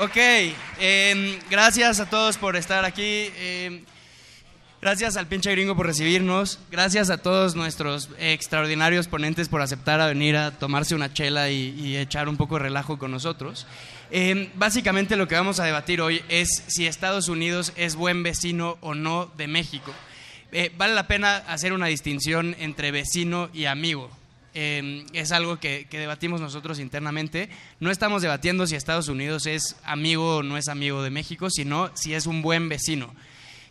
Ok, em, gracias a todos por estar aquí. Em, gracias al pinche gringo por recibirnos. Gracias a todos nuestros extraordinarios ponentes por aceptar a venir a tomarse una chela y, echar un poco de relajo con nosotros. Em, básicamente lo que vamos a debatir hoy es si Estados Unidos es buen vecino o no de México. Eh, vale la pena hacer una distinción entre vecino y amigo. Em, es algo que, debatimos nosotros internamente. No estamos debatiendo si Estados Unidos es amigo o no es amigo de México, sino si es un buen vecino.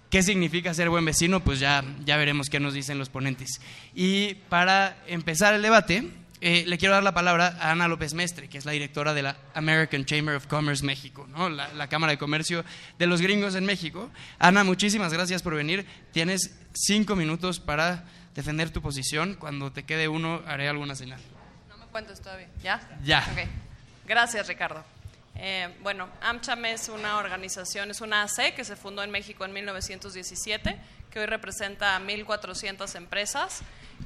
¿Qué significa ser buen vecino? Pues ya, ya veremos qué nos dicen los ponentes. Y para empezar el debate, eh, le quiero dar la palabra a Ana López Mestre, que es la directora de la American Chamber of Commerce México, la, la, Cámara de Comercio de los Gringos en México. Ana, muchísimas gracias por venir. Tienes cinco minutos para defender tu posición. Cuando te quede uno, haré alguna señal. No me cuentes todavía. ¿Ya? Ya. Okay. Gracias, Ricardo. Eh, bueno, AmCham es una organización, es una AC que se fundó en México en 1917, que hoy representa a 1.400 empresas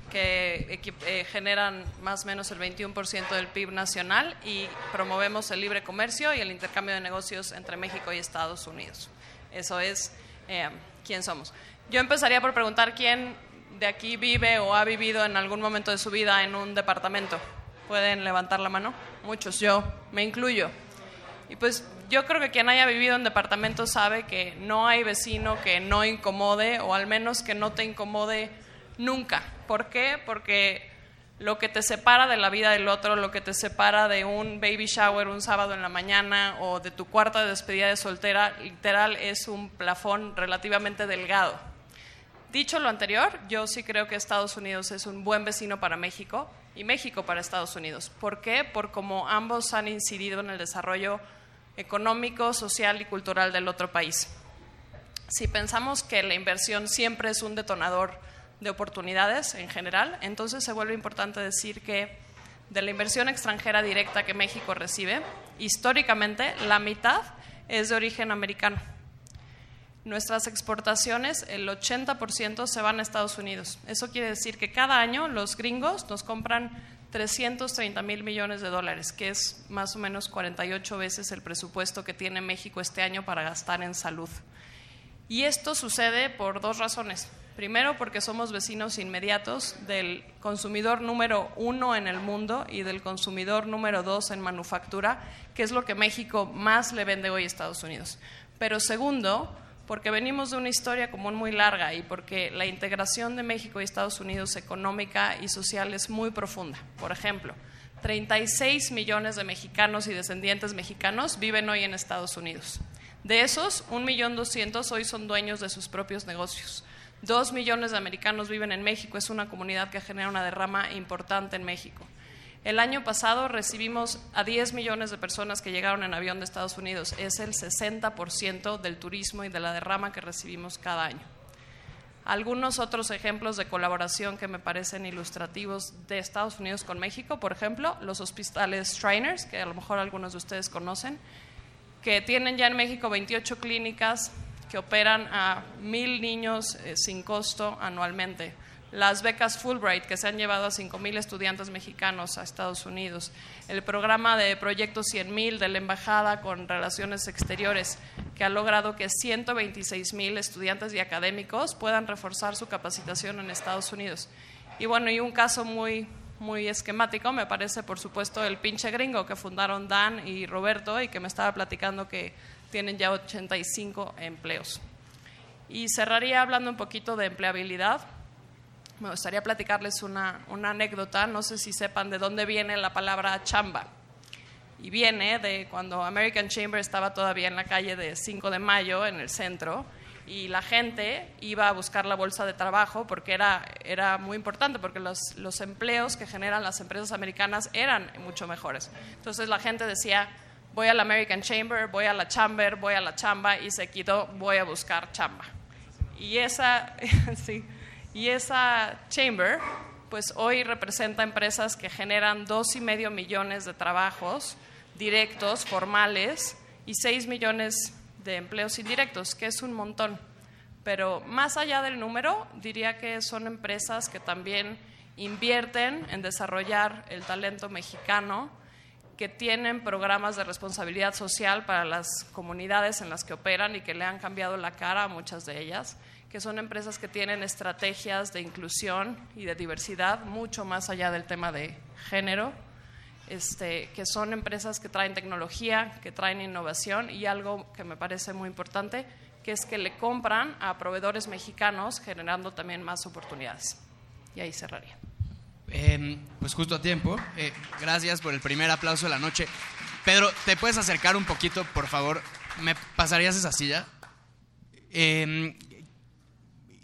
que eh, generan más o menos el 21% del PIB nacional y promovemos el libre comercio y el intercambio de negocios entre México y Estados Unidos. Eso es eh, quién somos. Yo empezaría por preguntar quién de aquí vive o ha vivido en algún momento de su vida en un departamento? ¿Pueden levantar la mano? Muchos, yo me incluyo. Y pues yo creo que quien haya vivido en departamento sabe que no hay vecino que no incomode o al menos que no te incomode nunca. ¿Por qué? Porque lo que te separa de la vida del otro, lo que te separa de un baby shower un sábado en la mañana o de tu cuarta de despedida de soltera, literal es un plafón relativamente delgado. Dicho lo anterior, yo sí creo que Estados Unidos es un buen vecino para México y México para Estados Unidos. ¿Por qué? Por cómo ambos han incidido en el desarrollo económico, social y cultural del otro país. Si pensamos que la inversión siempre es un detonador de oportunidades en general, entonces se vuelve importante decir que de la inversión extranjera directa que México recibe, históricamente la mitad es de origen americano. Nuestras exportaciones, el 80% se van a Estados Unidos. Eso quiere decir que cada año los gringos nos compran 330 mil millones de dólares, que es más o menos 48 veces el presupuesto que tiene México este año para gastar en salud. Y esto sucede por dos razones. Primero, porque somos vecinos inmediatos del consumidor número uno en el mundo y del consumidor número dos en manufactura, que es lo que México más le vende hoy a Estados Unidos. Pero segundo, porque venimos de una historia común muy larga y porque la integración de México y Estados Unidos económica y social es muy profunda. Por ejemplo, 36 millones de mexicanos y descendientes mexicanos viven hoy en Estados Unidos. De esos, 1.200.000 hoy son dueños de sus propios negocios. Dos millones de americanos viven en México, es una comunidad que genera una derrama importante en México. El año pasado recibimos a 10 millones de personas que llegaron en avión de Estados Unidos. Es el 60% del turismo y de la derrama que recibimos cada año. Algunos otros ejemplos de colaboración que me parecen ilustrativos de Estados Unidos con México, por ejemplo, los hospitales Shriners, que a lo mejor algunos de ustedes conocen, que tienen ya en México 28 clínicas que operan a mil niños eh, sin costo anualmente las becas Fulbright que se han llevado a 5.000 estudiantes mexicanos a Estados Unidos, el programa de Proyecto 100.000 de la Embajada con Relaciones Exteriores, que ha logrado que 126.000 estudiantes y académicos puedan reforzar su capacitación en Estados Unidos. Y bueno, y un caso muy, muy esquemático, me parece, por supuesto, el pinche gringo que fundaron Dan y Roberto y que me estaba platicando que tienen ya 85 empleos. Y cerraría hablando un poquito de empleabilidad me gustaría platicarles una, anécdota, no sé si sepan de dónde viene la palabra chamba. Y viene de cuando American Chamber estaba todavía en la calle de 5 de Mayo, en el centro, y la gente iba a buscar la bolsa de trabajo porque era, era muy importante, porque los, los empleos que generan las empresas americanas eran mucho mejores. Entonces la gente decía, voy a la American Chamber, voy a la Chamber, voy a la chamba, y se quitó, voy a buscar chamba. Y esa, sí y esa chamber, pues hoy representa empresas que generan dos y medio millones de trabajos directos, formales, y seis millones de empleos indirectos, que es un montón. Pero más allá del número, diría que son empresas que también invierten en desarrollar el talento mexicano, que tienen programas de responsabilidad social para las comunidades en las que operan y que le han cambiado la cara a muchas de ellas, que son empresas que tienen estrategias de inclusión y de diversidad mucho más allá del tema de género, este, que son empresas que traen tecnología, que traen innovación y algo que me parece muy importante, que es que le compran a proveedores mexicanos generando también más oportunidades. Y ahí cerraría. Em, pues justo a tiempo. Eh, gracias por el primer aplauso de la noche. Pedro, ¿te puedes acercar un poquito, por favor? ¿Me pasarías esa silla? Em,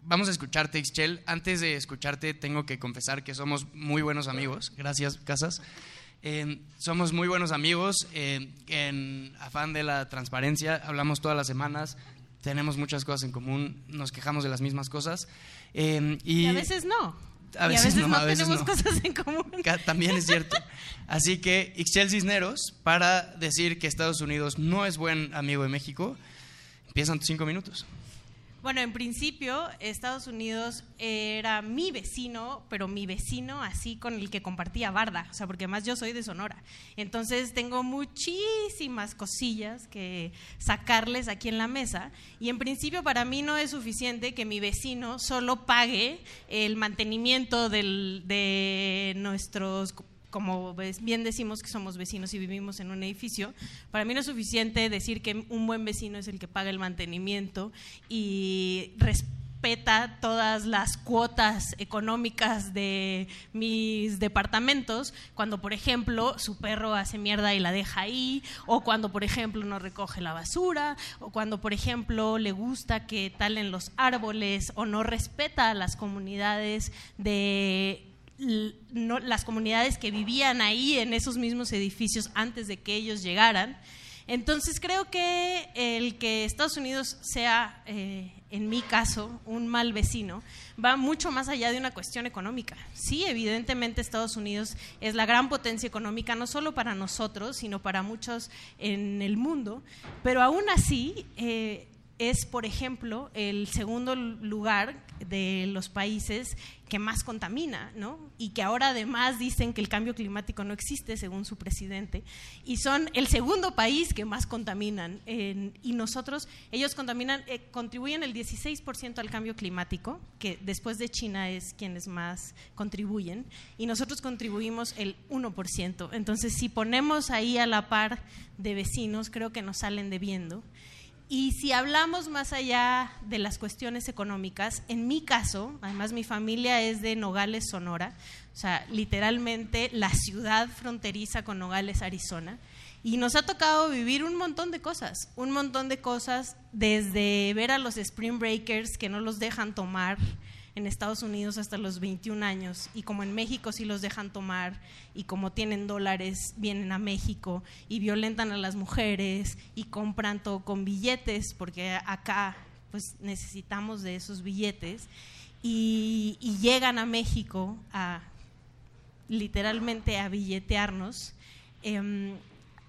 vamos a escucharte, Ixchel. Antes de escucharte, tengo que confesar que somos muy buenos amigos. Gracias, Casas. Em, somos muy buenos amigos. en afán de la transparencia, hablamos todas las semanas. Tenemos muchas cosas en común. Nos quejamos de las mismas cosas. y, y a veces no a veces, no, tenemos cosas en común. También es cierto. Así que Ixchel Cisneros, para decir que Estados Unidos no es buen amigo de México, empiezan tus cinco minutos. Bueno, en principio Estados Unidos era mi vecino, pero mi vecino así con el que compartía barda, o sea, porque además yo soy de Sonora. Entonces tengo muchísimas cosillas que sacarles aquí en la mesa y en principio para mí no es suficiente que mi vecino solo pague el mantenimiento de nuestros como bien decimos que somos vecinos y vivimos en un edificio, para mí no es suficiente decir que un buen vecino es el que paga el mantenimiento y respeta todas las cuotas económicas de mis departamentos cuando, por ejemplo, su perro hace mierda y la deja ahí, o cuando, por ejemplo, no recoge la basura, o cuando, por ejemplo, le gusta que talen los árboles o no respeta a las comunidades de las comunidades que vivían ahí en esos mismos edificios antes de que ellos llegaran. Entonces creo que el que Estados Unidos sea, eh, en mi caso, un mal vecino, va mucho más allá de una cuestión económica. Sí, evidentemente Estados Unidos es la gran potencia económica, no solo para nosotros, sino para muchos en el mundo, pero aún así... Eh, es, por ejemplo, el segundo lugar de los países que más contamina, ¿no? Y que ahora además dicen que el cambio climático no existe, según su presidente, y son el segundo país que más contaminan. y nosotros, ellos contaminan, eh, contribuyen el 16% al cambio climático, que después de China es quienes más contribuyen, y nosotros contribuimos el 1%. Entonces, si ponemos ahí a la par de vecinos, creo que nos salen debiendo. Y si hablamos más allá de las cuestiones económicas, en mi caso, además mi familia es de Nogales, Sonora, o sea, literalmente la ciudad fronteriza con Nogales, Arizona, y nos ha tocado vivir un montón de cosas, un montón de cosas, desde ver a los Spring Breakers que no los dejan tomar en Estados Unidos hasta los 21 años y como en México sí los dejan tomar y como tienen dólares vienen a México y violentan a las mujeres y compran todo con billetes porque acá pues necesitamos de esos billetes y, llegan a México a literalmente a billetearnos em,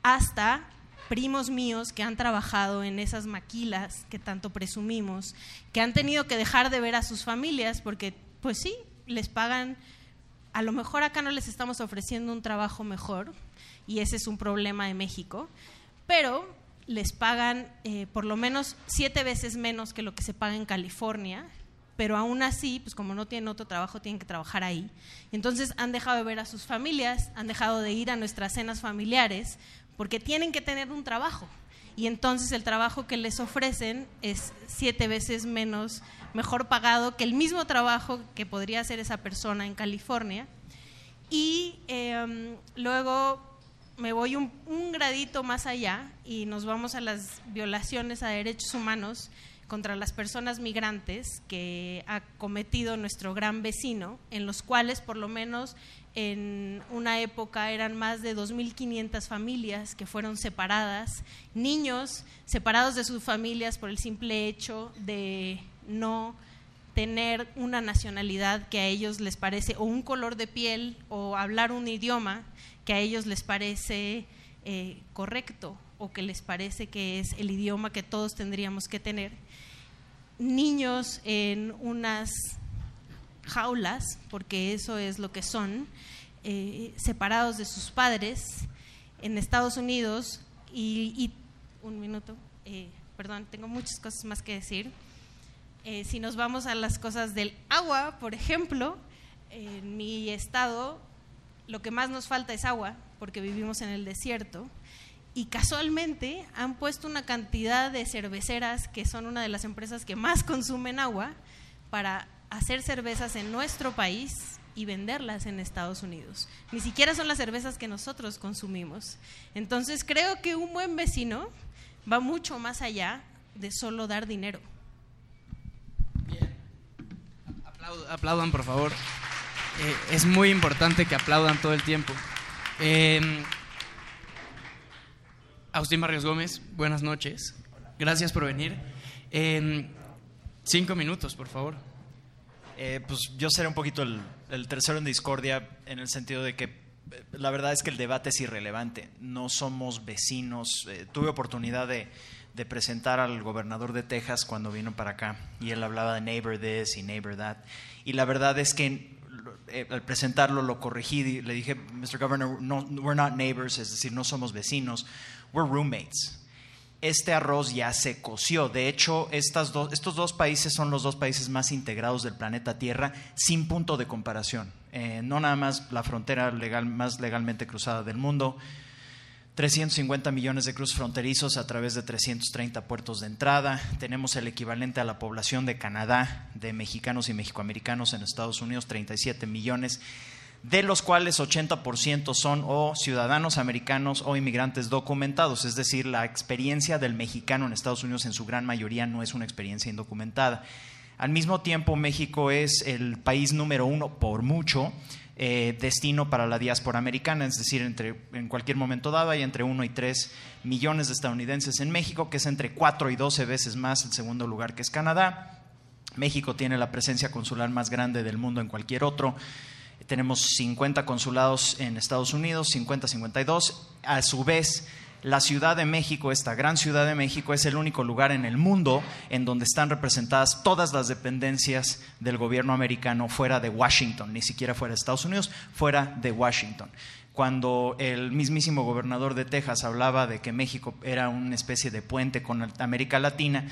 hasta primos míos que han trabajado en esas maquilas que tanto presumimos, que han tenido que dejar de ver a sus familias porque, pues sí, les pagan, a lo mejor acá no les estamos ofreciendo un trabajo mejor, y ese es un problema de México, pero les pagan eh, por lo menos siete veces menos que lo que se paga en California, pero aún así, pues como no tienen otro trabajo, tienen que trabajar ahí. Entonces han dejado de ver a sus familias, han dejado de ir a nuestras cenas familiares, porque tienen que tener un trabajo. Y entonces el trabajo que les ofrecen es siete veces menos, mejor pagado que el mismo trabajo que podría hacer esa persona en California. Y em, luego me voy un, un, gradito más allá y nos vamos a las violaciones a derechos humanos contra las personas migrantes que ha cometido nuestro gran vecino, en los cuales por lo menos en una época eran más de 2.500 familias que fueron separadas, niños separados de sus familias por el simple hecho de no tener una nacionalidad que a ellos les parece, o un color de piel, o hablar un idioma que a ellos les parece eh, correcto, o que les parece que es el idioma que todos tendríamos que tener. Niños en unas jaulas, porque eso es lo que son, eh, separados de sus padres en Estados Unidos y, un minuto, eh, perdón, tengo muchas cosas más que decir. Eh, si nos vamos a las cosas del agua, por ejemplo, en mi estado lo que más nos falta es agua, porque vivimos en el desierto. Y casualmente han puesto una cantidad de cerveceras, que son una de las empresas que más consumen agua, para hacer cervezas en nuestro país y venderlas en Estados Unidos. Ni siquiera son las cervezas que nosotros consumimos. Entonces creo que un buen vecino va mucho más allá de solo dar dinero. Bien. aplaudan, por favor. Eh, es muy importante que aplaudan todo el tiempo. Eh, Agustín Barrios Gómez, buenas noches. Gracias por venir. Eh, cinco minutos, por favor. Eh, pues yo seré un poquito el, tercero en discordia en el sentido de que eh, la verdad es que el debate es irrelevante. No somos vecinos. Eh, tuve oportunidad de, presentar al gobernador de Texas cuando vino para acá y él hablaba de neighbor this y neighbor that. Y la verdad es que al presentarlo lo corregí y le dije, Mr. Governor, no, we're not neighbors, es decir, no somos vecinos, we're roommates este arroz ya se coció. De hecho, estas estos dos países son los dos países más integrados del planeta Tierra sin punto de comparación. Eh, no nada más la frontera legal, más legalmente cruzada del mundo, 350 millones de cruces fronterizos a través de 330 puertos de entrada. Tenemos el equivalente a la población de Canadá, de mexicanos y mexicoamericanos en Estados Unidos, 37 millones de los cuales 80% son o ciudadanos americanos o inmigrantes documentados, es decir, la experiencia del mexicano en Estados Unidos en su gran mayoría no es una experiencia indocumentada. Al mismo tiempo, México es el país número uno por mucho eh, destino para la diáspora americana, es decir, entre, en cualquier momento dado hay entre 1 y 3 millones de estadounidenses en México, que es entre 4 y 12 veces más el segundo lugar que es Canadá. México tiene la presencia consular más grande del mundo en cualquier otro tenemos 50 consulados en Estados Unidos, 50, 52. A su vez, la Ciudad de México, esta gran Ciudad de México, es el único lugar en el mundo en donde están representadas todas las dependencias del gobierno americano fuera de Washington, ni siquiera fuera de Estados Unidos, fuera de Washington. Cuando el mismísimo gobernador de Texas hablaba de que México era una especie de puente con América Latina,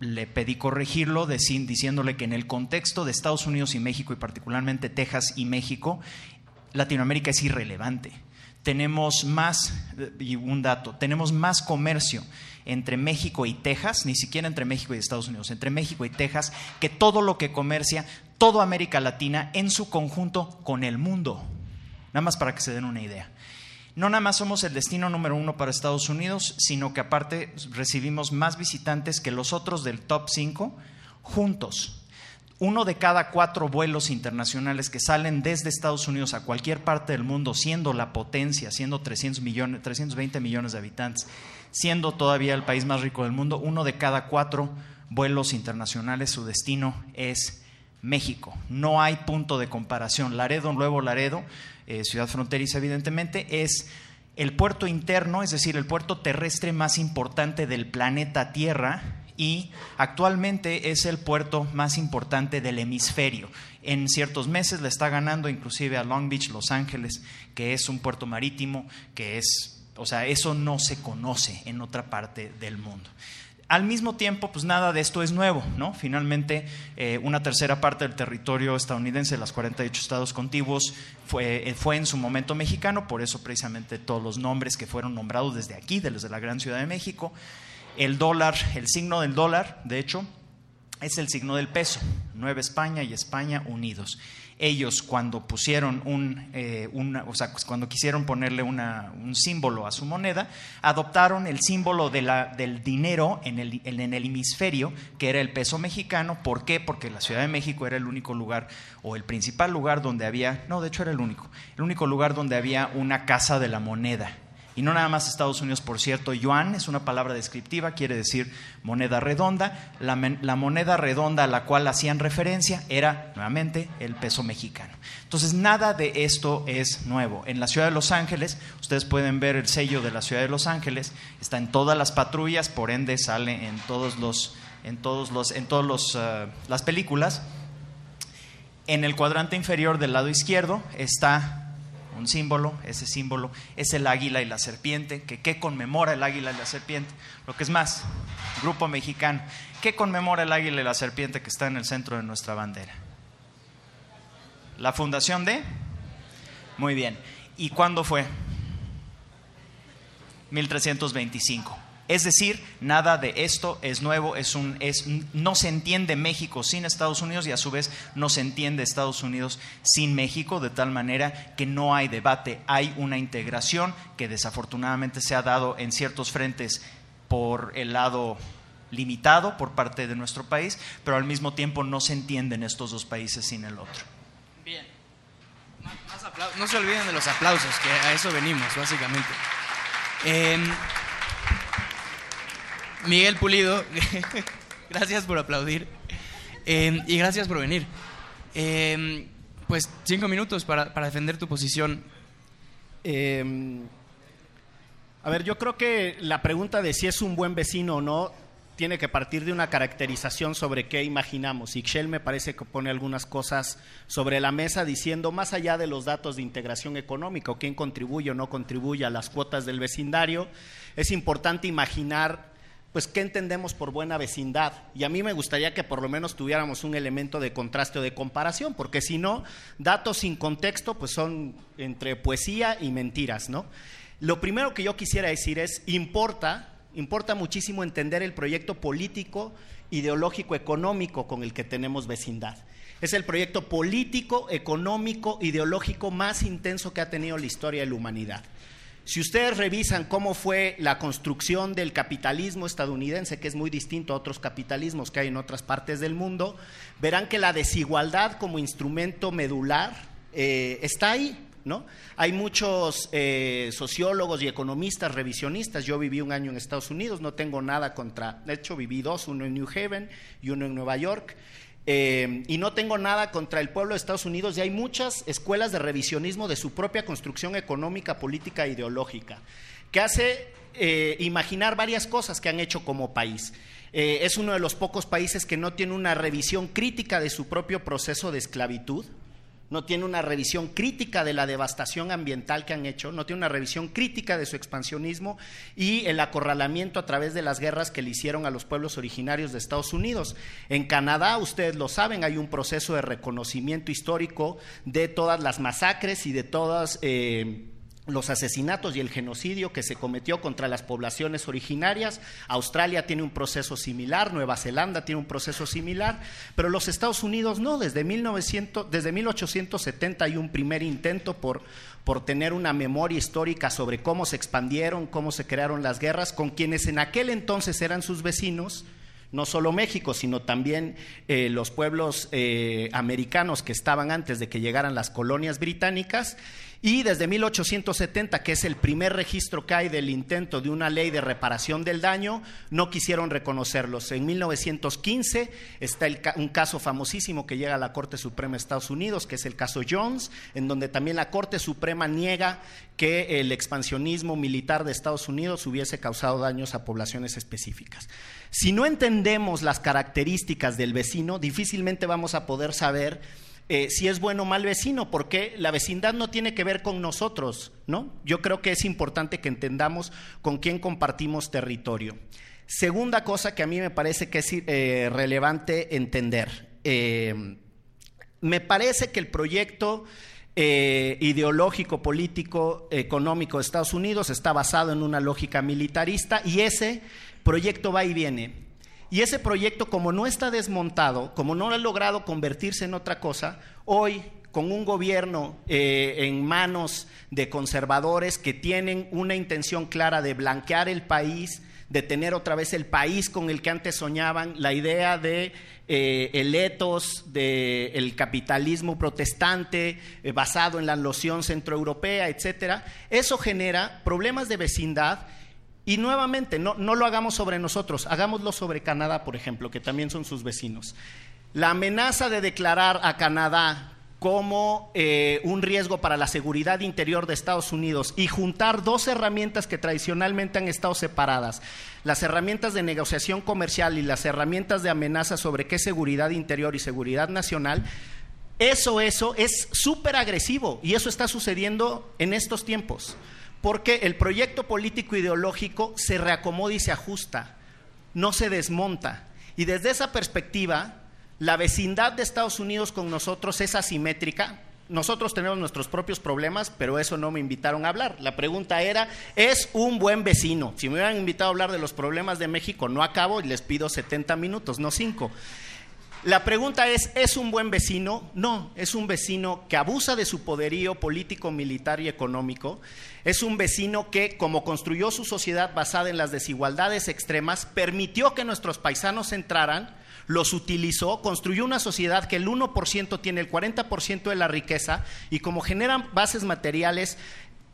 le pedí corregirlo diciéndole que en el contexto de Estados Unidos y México, y particularmente Texas y México, Latinoamérica es irrelevante. Tenemos más, y un dato, tenemos más comercio entre México y Texas, ni siquiera entre México y Estados Unidos, entre México y Texas, que todo lo que comercia toda América Latina en su conjunto con el mundo. Nada más para que se den una idea no nada más somos el destino número uno para Estados Unidos, sino que aparte recibimos más visitantes que los otros del top 5 juntos. Uno de cada cuatro vuelos internacionales que salen desde Estados Unidos a cualquier parte del mundo, siendo la potencia, siendo 300 millones, 320 millones de habitantes, siendo todavía el país más rico del mundo, uno de cada cuatro vuelos internacionales, su destino es México. No hay punto de comparación. Laredo, Nuevo Laredo, eh, ciudad fronteriza evidentemente, es el puerto interno, es decir, el puerto terrestre más importante del planeta Tierra y actualmente es el puerto más importante del hemisferio. En ciertos meses le está ganando inclusive a Long Beach, Los Ángeles, que es un puerto marítimo, que es, o sea, eso no se conoce en otra parte del mundo al mismo tiempo, pues nada de esto es nuevo, ¿no? Finalmente, eh, una tercera parte del territorio estadounidense, las 48 estados contiguos, fue, eh, fue, en su momento mexicano, por eso precisamente todos los nombres que fueron nombrados desde aquí, desde la gran Ciudad de México. El dólar, el signo del dólar, de hecho, es el signo del peso, Nueva España y España unidos ellos cuando pusieron un, eh, o sea, pues, cuando quisieron ponerle un símbolo a su moneda, adoptaron el símbolo de la, del dinero en el, en el hemisferio, que era el peso mexicano. ¿Por qué? Porque la Ciudad de México era el único lugar, o el principal lugar donde había, no, de hecho era el único, el único lugar donde había una casa de la moneda y no nada más Estados Unidos, por cierto, yuan es una palabra descriptiva, quiere decir moneda redonda. La, moneda redonda a la cual hacían referencia era nuevamente el peso mexicano. Entonces, nada de esto es nuevo. En la ciudad de Los Ángeles, ustedes pueden ver el sello de la ciudad de Los Ángeles, está en todas las patrullas, por ende sale en todos los, en todos los, en todos los, uh, las películas. En el cuadrante inferior del lado izquierdo está un símbolo, ese símbolo es el águila y la serpiente, que ¿qué conmemora el águila y la serpiente? Lo que es más, grupo mexicano, ¿qué conmemora el águila y la serpiente que está en el centro de nuestra bandera? La fundación de... Muy bien. ¿Y cuándo fue? 1325. Es decir, nada de esto es nuevo, es un, es, no se entiende México sin Estados Unidos y a su vez no se entiende Estados Unidos sin México, de tal manera que no hay debate, hay una integración que desafortunadamente se ha dado en ciertos frentes por el lado limitado por parte de nuestro país, pero al mismo tiempo no se entienden estos dos países sin el otro. Bien. no se olviden de los aplausos, que a eso venimos, básicamente. Eh, Miguel Pulido, gracias por aplaudir em, y gracias por venir. Em, pues cinco minutos para, defender tu posición. Em, a ver, yo creo que la pregunta de si es un buen vecino o no tiene que partir de una caracterización sobre qué imaginamos. Y Shell me parece que pone algunas cosas sobre la mesa diciendo, más allá de los datos de integración económica, quién contribuye o no contribuye a las cuotas del vecindario, es importante imaginar pues qué entendemos por buena vecindad. Y a mí me gustaría que por lo menos tuviéramos un elemento de contraste o de comparación, porque si no, datos sin contexto pues son entre poesía y mentiras, ¿no? Lo primero que yo quisiera decir es, importa, importa muchísimo entender el proyecto político, ideológico, económico con el que tenemos vecindad. Es el proyecto político, económico, ideológico más intenso que ha tenido la historia de la humanidad. Si ustedes revisan cómo fue la construcción del capitalismo estadounidense, que es muy distinto a otros capitalismos que hay en otras partes del mundo, verán que la desigualdad como instrumento medular eh, está ahí. ¿no? Hay muchos eh, sociólogos y economistas revisionistas. Yo viví un año en Estados Unidos, no tengo nada contra. De hecho, viví dos, uno en New Haven y uno en Nueva York. Eh, y no tengo nada contra el pueblo de Estados Unidos y hay muchas escuelas de revisionismo de su propia construcción económica, política e ideológica, que hace eh, imaginar varias cosas que han hecho como país. Eh, es uno de los pocos países que no tiene una revisión crítica de su propio proceso de esclavitud no tiene una revisión crítica de la devastación ambiental que han hecho, no tiene una revisión crítica de su expansionismo y el acorralamiento a través de las guerras que le hicieron a los pueblos originarios de Estados Unidos. En Canadá, ustedes lo saben, hay un proceso de reconocimiento histórico de todas las masacres y de todas... Eh, los asesinatos y el genocidio que se cometió contra las poblaciones originarias. Australia tiene un proceso similar, Nueva Zelanda tiene un proceso similar, pero los Estados Unidos no. Desde, 1900, desde 1870 hay un primer intento por, por tener una memoria histórica sobre cómo se expandieron, cómo se crearon las guerras, con quienes en aquel entonces eran sus vecinos no solo México, sino también eh, los pueblos eh, americanos que estaban antes de que llegaran las colonias británicas, y desde 1870, que es el primer registro que hay del intento de una ley de reparación del daño, no quisieron reconocerlos. En 1915 está un caso famosísimo que llega a la Corte Suprema de Estados Unidos, que es el caso Jones, en donde también la Corte Suprema niega que el expansionismo militar de Estados Unidos hubiese causado daños a poblaciones específicas. Si no entendemos las características del vecino, difícilmente vamos a poder saber eh, si es bueno o mal vecino, porque la vecindad no tiene que ver con nosotros, ¿no? Yo creo que es importante que entendamos con quién compartimos territorio. Segunda cosa que a mí me parece que es eh, relevante entender. Eh, me parece que el proyecto ideológico, político, económico de Estados Unidos está basado en una lógica militarista y ese proyecto va y viene. Y ese proyecto, como no está desmontado, como no ha logrado convertirse en otra cosa, hoy con un gobierno eh, en manos de conservadores que tienen una intención clara de blanquear el país, de tener otra vez el país con el que antes soñaban, la idea de eh, el etos del capitalismo protestante eh, basado en la noción centroeuropea, etcétera, eso genera problemas de vecindad y nuevamente, no, no, lo hagamos sobre nosotros, hagámoslo sobre Canadá, por ejemplo, que también son sus vecinos. La amenaza de declarar a Canadá como eh, un riesgo para la seguridad interior de Estados Unidos y juntar dos herramientas que tradicionalmente han estado separadas, las herramientas de negociación comercial y las herramientas de amenaza sobre qué seguridad interior y seguridad nacional, Eso, eso es súper agresivo y eso está sucediendo en estos tiempos, porque el proyecto político ideológico se reacomoda y se ajusta, no se desmonta. Y desde esa perspectiva, la vecindad de Estados Unidos con nosotros es asimétrica. Nosotros tenemos nuestros propios problemas, pero eso no me invitaron a hablar. La pregunta era, ¿es un buen vecino? Si me hubieran invitado a hablar de los problemas de México, no acabo y les pido 70 minutos, no 5. La pregunta es, ¿es un buen vecino? No, es un vecino que abusa de su poderío político, militar y económico. Es un vecino que, como construyó su sociedad basada en las desigualdades extremas, permitió que nuestros paisanos entraran, los utilizó, construyó una sociedad que el 1% tiene el 40% de la riqueza y como generan bases materiales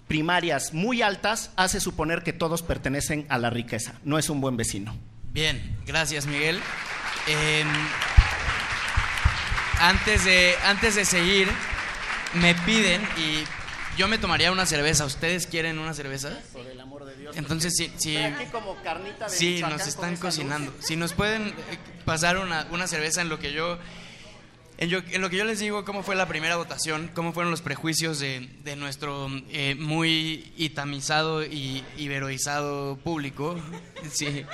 primarias muy altas, hace suponer que todos pertenecen a la riqueza. No es un buen vecino. Bien, gracias Miguel. Eh, antes, de, antes de seguir, me piden y yo me tomaría una cerveza. ¿Ustedes quieren una cerveza? Por el amor de Dios. Entonces, sí, sí, Aquí como carnita de sí nos están cocinando. luz. Si nos pueden eh, pasar una, una cerveza en lo que yo... En, yo- en lo que yo les digo cómo fue la primera votación, cómo fueron los prejuicios de, de nuestro eh, muy itamizado y iberoizado público. Sí.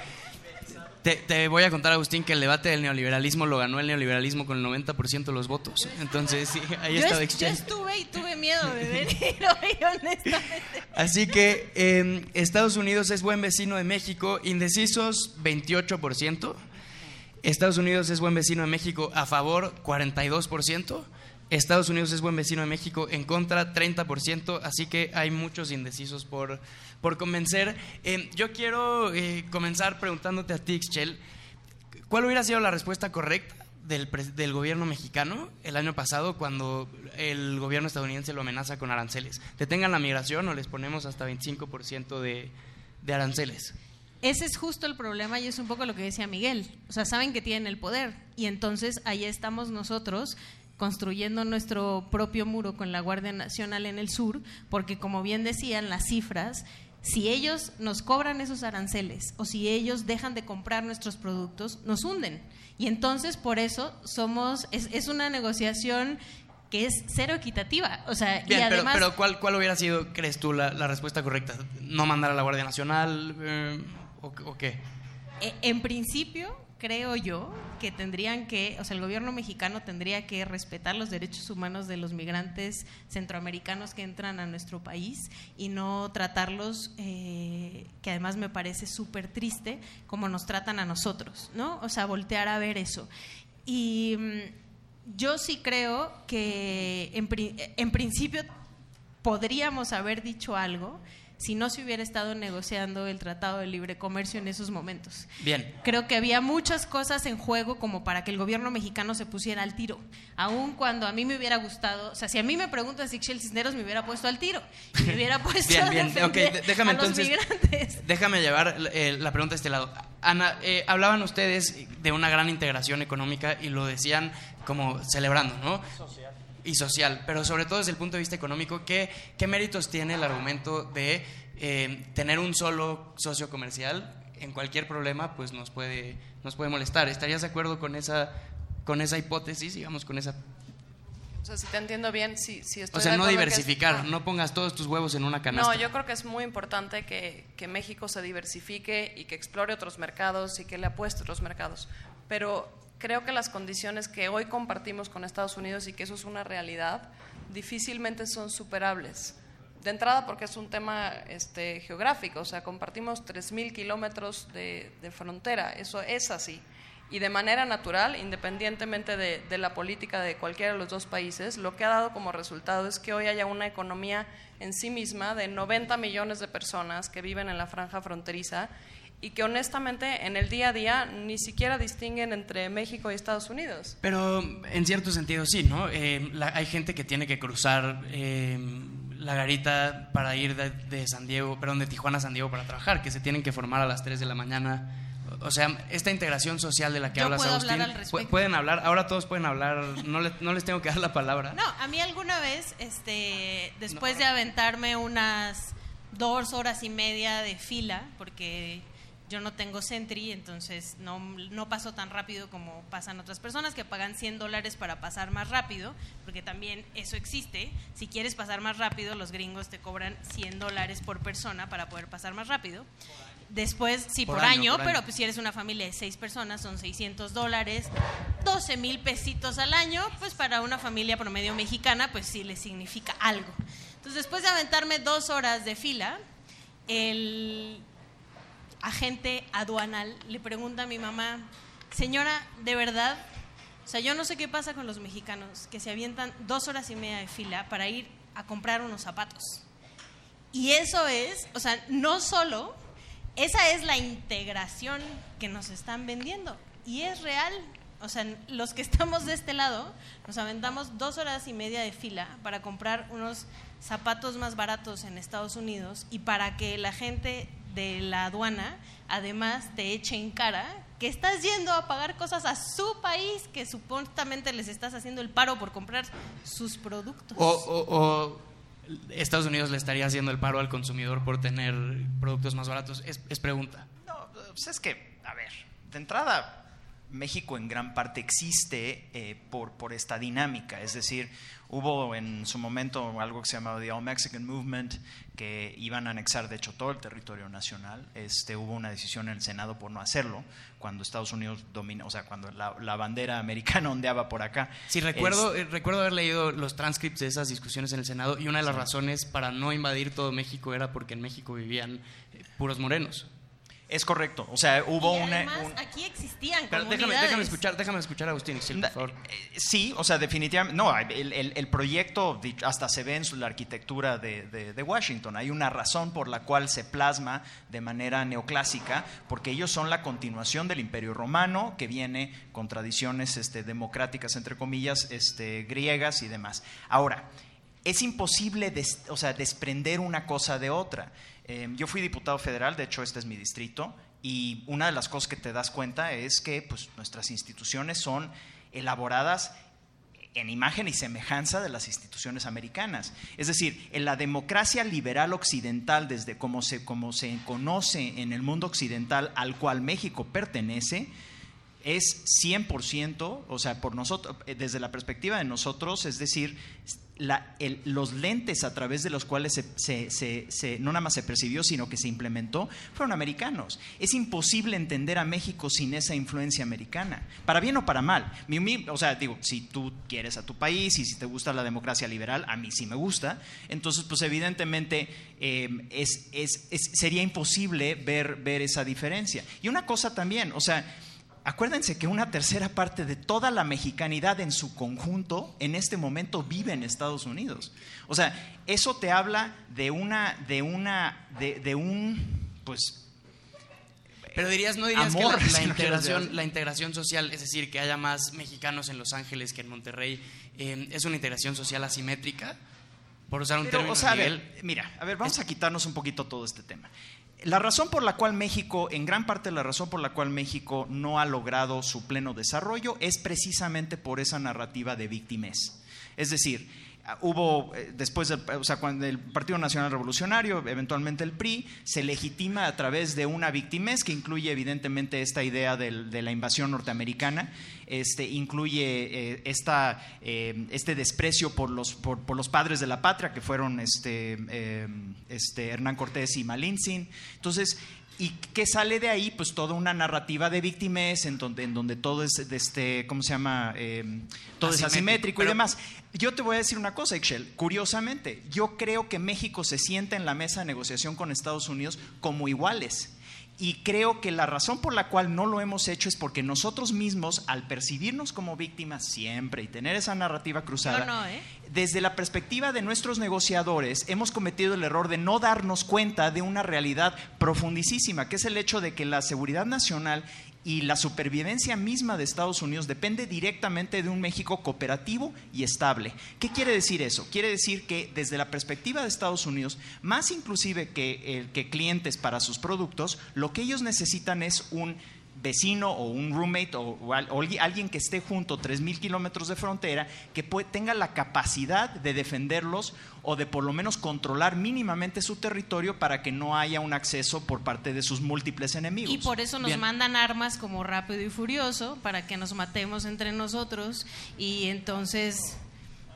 Te, te voy a contar, Agustín, que el debate del neoliberalismo lo ganó el neoliberalismo con el 90% de los votos. Entonces, sí, ahí Yo, está es- yo estuve y tuve miedo de venir hoy, honestamente. Así que eh, Estados Unidos es buen vecino de México, indecisos 28%. Estados Unidos es buen vecino de México a favor 42%. Estados Unidos es buen vecino de México en contra 30%. Así que hay muchos indecisos por, por convencer. Eh, yo quiero eh, comenzar preguntándote a ti, Xchel, ¿cuál hubiera sido la respuesta correcta del, del gobierno mexicano el año pasado cuando el gobierno estadounidense lo amenaza con aranceles? ¿Detengan la migración o les ponemos hasta 25% de, de aranceles? Ese es justo el problema y es un poco lo que decía Miguel. O sea, saben que tienen el poder y entonces ahí estamos nosotros construyendo nuestro propio muro con la Guardia Nacional en el sur, porque como bien decían las cifras, si ellos nos cobran esos aranceles o si ellos dejan de comprar nuestros productos, nos hunden. Y entonces por eso somos, es, es una negociación que es cero equitativa. O sea, Bien, y pero, además... pero ¿cuál, ¿cuál hubiera sido, crees tú, la, la respuesta correcta? ¿No mandar a la Guardia Nacional eh, o, o qué? Eh, En principio, creo yo que tendrían que, o sea, el gobierno mexicano tendría que respetar los derechos humanos de los migrantes centroamericanos que entran a nuestro país y no tratarlos, eh, que además me parece súper triste, como nos tratan a nosotros, ¿no? O sea, voltear a ver eso. Y mm, yo sí creo que en, pri- en principio podríamos haber dicho algo si no se hubiera estado negociando el Tratado de Libre Comercio en esos momentos. Bien. Creo que había muchas cosas en juego como para que el gobierno mexicano se pusiera al tiro. Aun cuando a mí me hubiera gustado, o sea, si a mí me preguntan si Ixchel Cisneros me hubiera puesto al tiro y me hubiera puesto Bien, a bien. defender Ok, de- déjame a los entonces. migrantes. Déjame llevar eh, la pregunta a este lado. Ana, eh, hablaban ustedes de una gran integración económica y lo decían como celebrando, ¿no? Y social, pero sobre todo desde el punto de vista económico, ¿qué, qué méritos tiene el argumento de eh, tener un solo socio comercial? En cualquier problema, pues nos puede, nos puede molestar. ¿Estarías de acuerdo con esa, con esa hipótesis, digamos, con esa... O sea, si te entiendo bien, sí, sí estoy O sea, de no es- diversificar, no pongas todos tus huevos en una canasta. No, yo creo que es muy importante que, que México se diversifique y que explore otros mercados y que le apueste a otros mercados. Pero creo que las condiciones que hoy compartimos con Estados Unidos y que eso es una realidad, difícilmente son superables. De entrada porque es un tema este, geográfico, o sea, compartimos 3.000 kilómetros de, frontera, eso es así. Y de manera natural, independientemente de, de la política de cualquiera de los dos países, lo que ha dado como resultado es que hoy haya una economía en sí misma de 90 millones de personas que viven en la franja fronteriza y que honestamente en el día a día ni siquiera distinguen entre México y Estados Unidos. Pero en cierto sentido sí, ¿no? Eh, la- hay gente que tiene que cruzar eh, la garita para ir de, de San Diego, perdón, de Tijuana a San Diego para trabajar, que se tienen que formar a las 3 de la mañana. O sea, esta integración social de la que Yo hablas, puedo Agustín, hablar al respecto. pueden hablar, ahora todos pueden hablar, no, le- no les tengo que dar la palabra. No, a mí alguna vez, este, después de aventarme unas dos horas y media de fila, porque yo no tengo Sentry, entonces no, no paso tan rápido como pasan otras personas que pagan 100 dólares para pasar más rápido, porque también eso existe. Si quieres pasar más rápido, los gringos te cobran 100 dólares por persona para poder pasar más rápido. Después, sí, por, Por año, año, por pero año. pues si eres una familia de seis personas, son 600 dólares, 12 mil pesitos al año, pues para una familia promedio mexicana, pues sí le significa algo. Entonces, después de aventarme dos horas de fila, el agente aduanal le pregunta a mi mamá, señora, ¿de verdad? O sea, yo no sé qué pasa con los mexicanos que se avientan dos horas y media de fila para ir a comprar unos zapatos. Y eso es, o sea, no solo, esa es la integración que nos están vendiendo. Y es real. O sea, los que estamos de este lado, nos aventamos dos horas y media de fila para comprar unos zapatos más baratos en Estados Unidos y para que la gente de la aduana además te eche en cara que estás yendo a pagar cosas a su país que supuestamente les estás haciendo el paro por comprar sus productos. O, o- o Estados Unidos le estaría haciendo el paro al consumidor por tener productos más baratos. Es, es pregunta. No, pues es que, a ver, de entrada, México en gran parte existe eh, por, por esta dinámica. Es decir, hubo en su momento algo que se llamaba the All Mexican Movement, que iban a anexar, de hecho, todo el territorio nacional. Este, hubo una decisión en el Senado por no hacerlo, cuando Estados Unidos domina, o sea, cuando la, la bandera americana ondeaba por acá. Sí, recuerdo, eh, recuerdo haber leído los transcripts de esas discusiones en el Senado y una de las razones para no invadir todo México era porque en México vivían eh, puros morenos. Es correcto, o sea, hubo y una... además, un- aquí existían Pero déjame, déjame escuchar, déjame escuchar a Agustín por favor. Eh, Sí, o sea, definitivamente. No, el, el- el proyecto hasta se ve en su- la arquitectura de, de- de Washington. Hay una razón por la cual se plasma de manera neoclásica, porque ellos son la continuación del Imperio Romano, que viene con tradiciones este, democráticas, entre comillas, este, griegas y demás. Ahora, es imposible des- o sea, desprender una cosa de otra. Eh, yo fui diputado federal, de hecho este es mi distrito, y una de las cosas que te das cuenta es que pues, nuestras instituciones son elaboradas en imagen y semejanza de las instituciones americanas. Es decir, en la democracia liberal occidental, desde como se, como se conoce en el mundo occidental al cual México pertenece, es 100%, o sea, por nosotros, eh, desde la perspectiva de nosotros, es decir, los lentes a través de los cuales se, no nada más se percibió, sino que se implementó, fueron americanos. Es imposible entender a México sin esa influencia americana, para bien o para mal. O sea, digo, si tú quieres a tu país y si te gusta la democracia liberal, a mí sí me gusta, entonces, pues evidentemente es- sería imposible ver esa diferencia. Y una cosa también, o sea, Acuérdense que una tercera parte de toda la mexicanidad en su conjunto en este momento vive en Estados Unidos. O sea, eso te habla de una, de una, de, de un, pues, Pero dirías, ¿no dirías Amor, que la, integración, ver. la integración social, es decir, que haya más mexicanos en Los Ángeles que en Monterrey, eh, es una integración social asimétrica? Por usar un Pero, término o sea, a Miguel. ver, mira, a ver, vamos a quitarnos un poquito todo este tema. La razón por la cual México, en gran parte la razón por la cual México no ha logrado su pleno desarrollo es precisamente por esa narrativa de víctimas. Es decir, hubo, eh, después del, el Partido Nacional Revolucionario, eventualmente el PRI, se legitima a través de una victimez que incluye evidentemente esta idea de la invasión norteamericana, este, incluye eh, esta, eh, este desprecio por los, por, por los padres de la patria, que fueron este, este, Hernán Cortés y Malintzin. Entonces, ¿y qué sale de ahí? Pues toda una narrativa de víctimas en donde, en donde todo es, de este, ¿cómo se llama? Eh, todo es Asimétrico, asimétrico y demás. Yo te voy a decir una cosa, Excel. Curiosamente, yo creo que México se sienta en la mesa de negociación con Estados Unidos como iguales. Y creo que la razón por la cual no lo hemos hecho es porque nosotros mismos, al percibirnos como víctimas siempre y tener esa narrativa cruzada, no, ¿eh? desde la perspectiva de nuestros negociadores, hemos cometido el error de no darnos cuenta de una realidad profundísima, que es el hecho de que la seguridad nacional y la supervivencia misma de Estados Unidos depende directamente de un México cooperativo y estable. ¿Qué quiere decir eso? Quiere decir que desde la perspectiva de Estados Unidos, más inclusive que, eh, que clientes para sus productos, lo que ellos necesitan es un vecino o un roommate o, o al- o alguien- que esté junto 3.000 kilómetros de frontera que pue- tenga la capacidad de defenderlos o de por lo menos controlar mínimamente su territorio para que no haya un acceso por parte de sus múltiples enemigos. Y por eso nos Bien. mandan armas como rápido y furioso para que nos matemos entre nosotros y entonces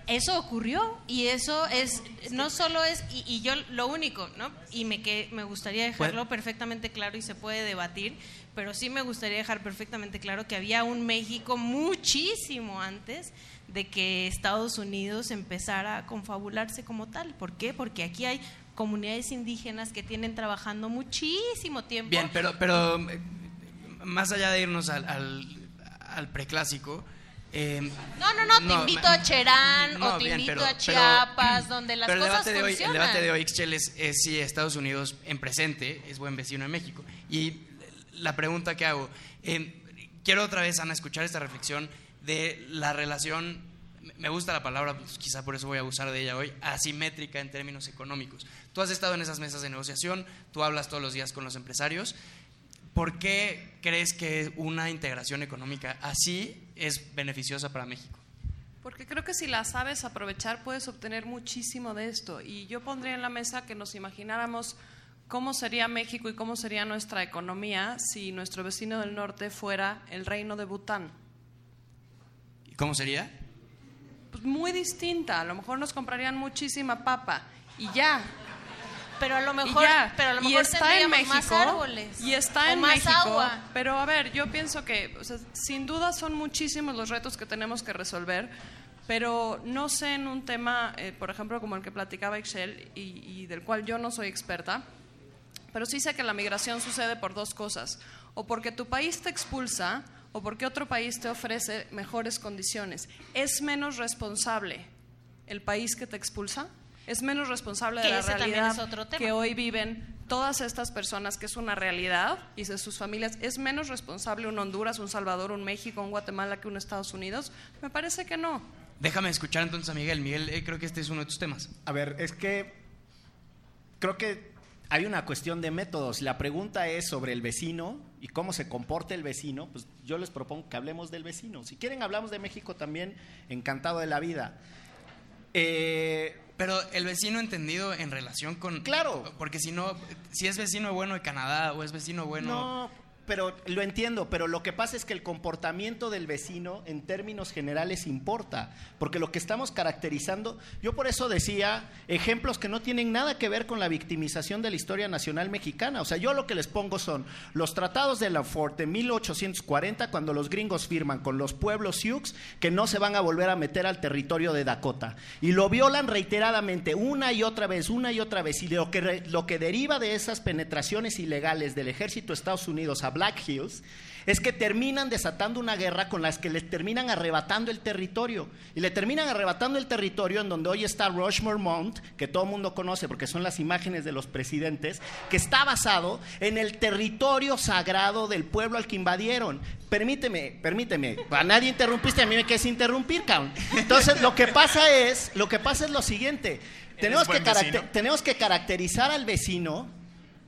eso ocurrió y eso es no solo es y, y yo lo único, ¿no? Y me que me gustaría dejarlo perfectamente claro y se puede debatir, pero sí me gustaría dejar perfectamente claro que había un México muchísimo antes de que Estados Unidos empezara a confabularse como tal. ¿Por qué? Porque aquí hay comunidades indígenas que tienen trabajando muchísimo tiempo. Bien, pero, pero eh, más allá de irnos al, al, al preclásico. eh, No, no, no, te invito a Cherán no, o te bien, invito pero- a Chiapas, donde las pero el cosas de hoy, funcionan. El debate de hoy, Ixchel, es, es si Estados Unidos en presente es buen vecino de México. Y la pregunta que hago, eh, quiero otra vez, Ana, escuchar esta reflexión de la relación, me gusta la palabra, pues, quizá por eso voy a abusar de ella hoy, asimétrica en términos económicos. Tú has estado en esas mesas de negociación, tú hablas todos los días con los empresarios. ¿Por qué crees que una integración económica así es beneficiosa para México? Porque creo que si la sabes aprovechar puedes obtener muchísimo de esto. Y yo pondría en la mesa que nos imagináramos cómo sería México y cómo sería nuestra economía si nuestro vecino del norte fuera el reino de Bután. ¿Y cómo sería? Pues muy distinta. A lo mejor nos comprarían muchísima papa y ya. Pero a lo Y mejor, ya. pero a lo Y mejor está en México. más árboles. Y está o en más México. agua. Pero a ver, yo pienso que o sea, sin duda son muchísimos los retos que tenemos que resolver. Pero no sé en un tema, eh, por ejemplo, como el que platicaba Excel y, y del cual yo no soy experta, pero sí sé que la migración sucede por dos cosas. O porque tu país te expulsa o porque otro país te ofrece mejores condiciones. ¿Es menos responsable el país que te expulsa? ¿Es menos responsable de la realidad que hoy viven todas estas personas, que es una realidad, y de sus familias? ¿Es menos responsable un Honduras, un Salvador, un México, un Guatemala que un Estados Unidos? Me parece que no. Déjame escuchar entonces a Miguel. Miguel, eh, creo que este es uno de tus temas. A ver, es que creo que hay una cuestión de métodos. La pregunta es sobre el vecino y cómo se comporta el vecino. Pues yo les propongo que hablemos del vecino. Si quieren, hablamos de México también, encantado de la vida. Eh, Pero el vecino entendido en relación con... Claro. Porque si no, si es vecino bueno de Canadá o es vecino bueno... No, pero lo entiendo, pero lo que pasa es que el comportamiento del vecino en términos generales importa, porque lo que estamos caracterizando, yo por eso decía ejemplos que no tienen nada que ver con la victimización de la historia nacional mexicana, o sea, yo lo que les pongo son los tratados de la Fort de 1840 cuando los gringos firman con los pueblos Sioux que no se van a volver a meter al territorio de Dakota. Y lo violan reiteradamente una y otra vez, una y otra vez. Y lo que lo que deriva de esas penetraciones ilegales del ejército de Estados Unidos a Black Hills es que terminan desatando una guerra con las que les terminan arrebatando el territorio. Y le terminan arrebatando el territorio en donde hoy está Rushmore Mount, que todo el mundo conoce porque son las imágenes de los presidentes, que está basado en el territorio sagrado del pueblo al que invadieron. Permíteme, permíteme, a nadie interrumpiste, a mí me quieres interrumpir, cabrón. Entonces, lo que pasa es, lo que pasa es lo siguiente. Tenemos que, tenemos que caracterizar al vecino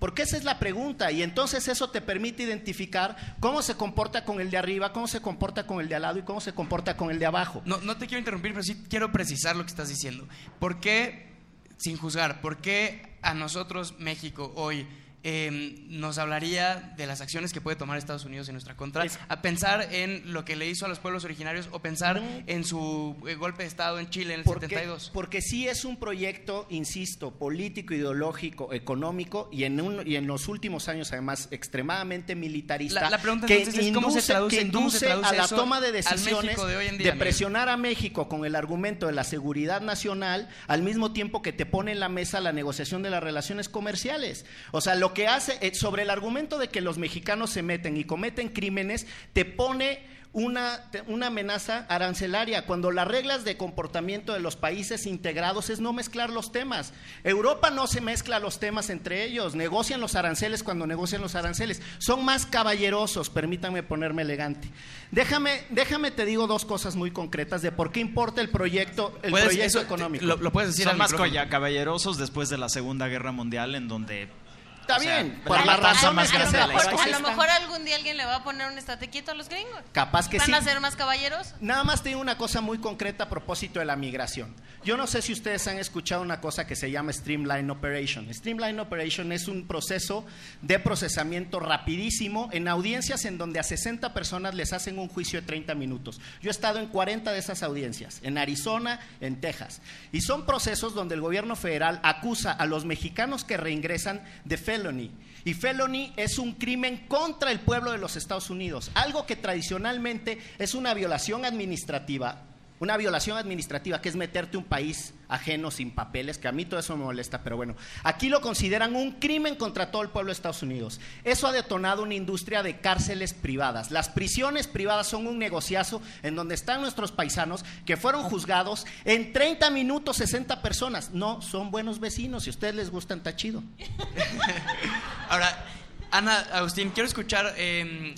porque esa es la pregunta y entonces eso te permite identificar cómo se comporta con el de arriba, cómo se comporta con el de al lado y cómo se comporta con el de abajo. No, no te quiero interrumpir, pero sí quiero precisar lo que estás diciendo. ¿Por qué, sin juzgar, por qué a nosotros, México, hoy eh, nos hablaría de las acciones que puede tomar Estados Unidos en nuestra contra? Es- a pensar en lo que le hizo a los pueblos originarios o pensar No. en su eh, golpe de Estado en Chile en el Porque, 72. porque sí es un proyecto, insisto, político, ideológico, económico y en, un- y en los últimos años además extremadamente militarista La- la pregunta que entonces es, ¿cómo se induce, traduce- que cómo se induce traduce a la toma de decisiones de en día, presionar a México con el argumento de la seguridad nacional al mismo tiempo que te pone en la mesa la negociación de las relaciones comerciales. O sea, lo que hace, eh, sobre el argumento de que los mexicanos se meten y cometen crímenes, te pone una, una amenaza arancelaria, cuando las reglas de comportamiento de los países integrados es no mezclar los temas. Europa no se mezcla los temas entre ellos, negocian los aranceles cuando negocian los aranceles. Son más caballerosos, permítanme ponerme elegante. Déjame, déjame te digo dos cosas muy concretas de por qué importa el proyecto, el proyecto eso, económico. Lo, lo puedes decir Son al más caballerosos después de la Segunda Guerra Mundial, en donde Está O sea, bien, la por las matanza razones más que grande de la A lo mejor algún día alguien le va a poner un estate quieto a los gringos. Capaz que ¿Van sí. a ser más caballeros? Nada más tengo una cosa muy concreta a propósito de la migración. Yo no sé si ustedes han escuchado una cosa que se llama Streamline Operation. Streamline Operation es un proceso de procesamiento rapidísimo en audiencias en donde a 60 personas les hacen un juicio de 30 minutos. Yo he estado en 40 de esas audiencias, en Arizona, en Texas. Y son procesos donde el gobierno federal acusa a los mexicanos que reingresan de felony. Y felony es un crimen contra el pueblo de los Estados Unidos, algo que tradicionalmente es una violación administrativa, una violación administrativa que es meterte un país ajeno sin papeles, que a mí todo eso me molesta, pero bueno, aquí lo consideran un crimen contra todo el pueblo de Estados Unidos. Eso ha detonado una industria de cárceles privadas. Las prisiones privadas son un negociazo en donde están nuestros paisanos que fueron juzgados en 30 minutos 60 personas. No, son buenos vecinos, si a ustedes les gustan, está chido. Ahora, Ana, Agustín, quiero escuchar eh,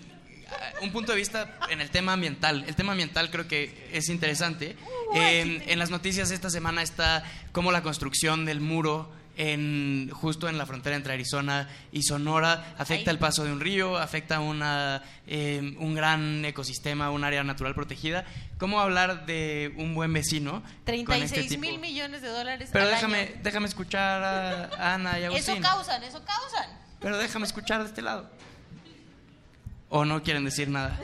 un punto de vista en el tema ambiental. El tema ambiental creo que es interesante. Eh, en las noticias esta semana está cómo la construcción del muro en, justo en la frontera entre Arizona y Sonora afecta el paso de un río, afecta una, eh, un gran ecosistema, un área natural protegida. ¿Cómo hablar de un buen vecino? con este 36 tipo? mil millones de dólares Pero al déjame, año. déjame escuchar a a Ana y Agustín. Eso causan, eso causan. Pero déjame escuchar de este lado. ¿O no quieren decir nada?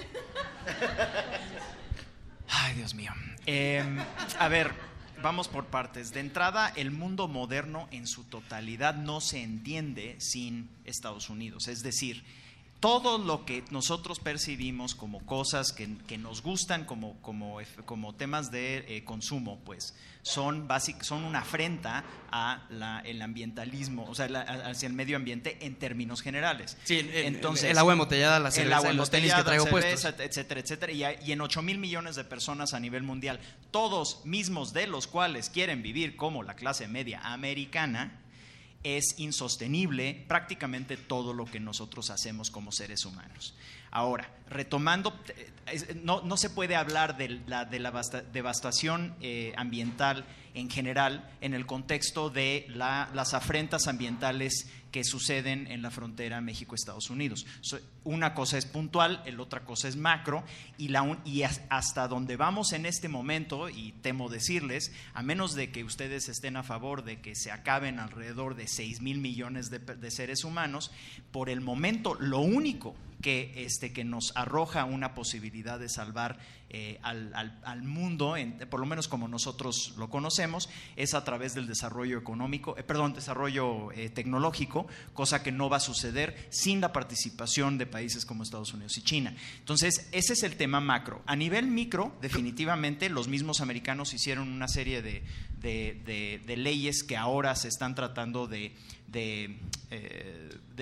Ay, Dios mío. Eh, a ver, vamos por partes. De entrada, el mundo moderno en su totalidad no se entiende sin Estados Unidos. Es decir, todo lo que nosotros percibimos como cosas que, que nos gustan como, como, temas de eh, consumo, pues son, básic- son una afrenta a la- el ambientalismo, o sea, la- hacia el medio ambiente en términos generales. Sí, el- Entonces, el agua embotellada, la el cerveza, agua los tenis que traigo cerveza, puestos. etcétera, etcétera, y, hay- y en 8 mil millones de personas a nivel mundial, todos mismos de los cuales quieren vivir como la clase media americana, es insostenible prácticamente todo lo que nosotros hacemos como seres humanos. Ahora, retomando, no, no se puede hablar de la, la devastación eh, ambiental en general en el contexto de la- las afrentas ambientales que suceden en la frontera México-Estados Unidos. Una cosa es puntual, el otra cosa es macro, y, la hasta donde vamos en este momento, y temo decirles, a menos de que ustedes estén a favor de que se acaben alrededor de 6 mil millones de, de seres humanos, por el momento lo único que, este, que nos arroja una posibilidad de salvar eh, al, mundo, por lo menos como nosotros lo conocemos, es a través del desarrollo económico, eh, perdón, desarrollo eh, tecnológico, cosa que no va a suceder sin la participación de países como Estados Unidos y China. Entonces, ese es el tema macro. A nivel micro, definitivamente, los mismos americanos hicieron una serie de, leyes que ahora se están tratando de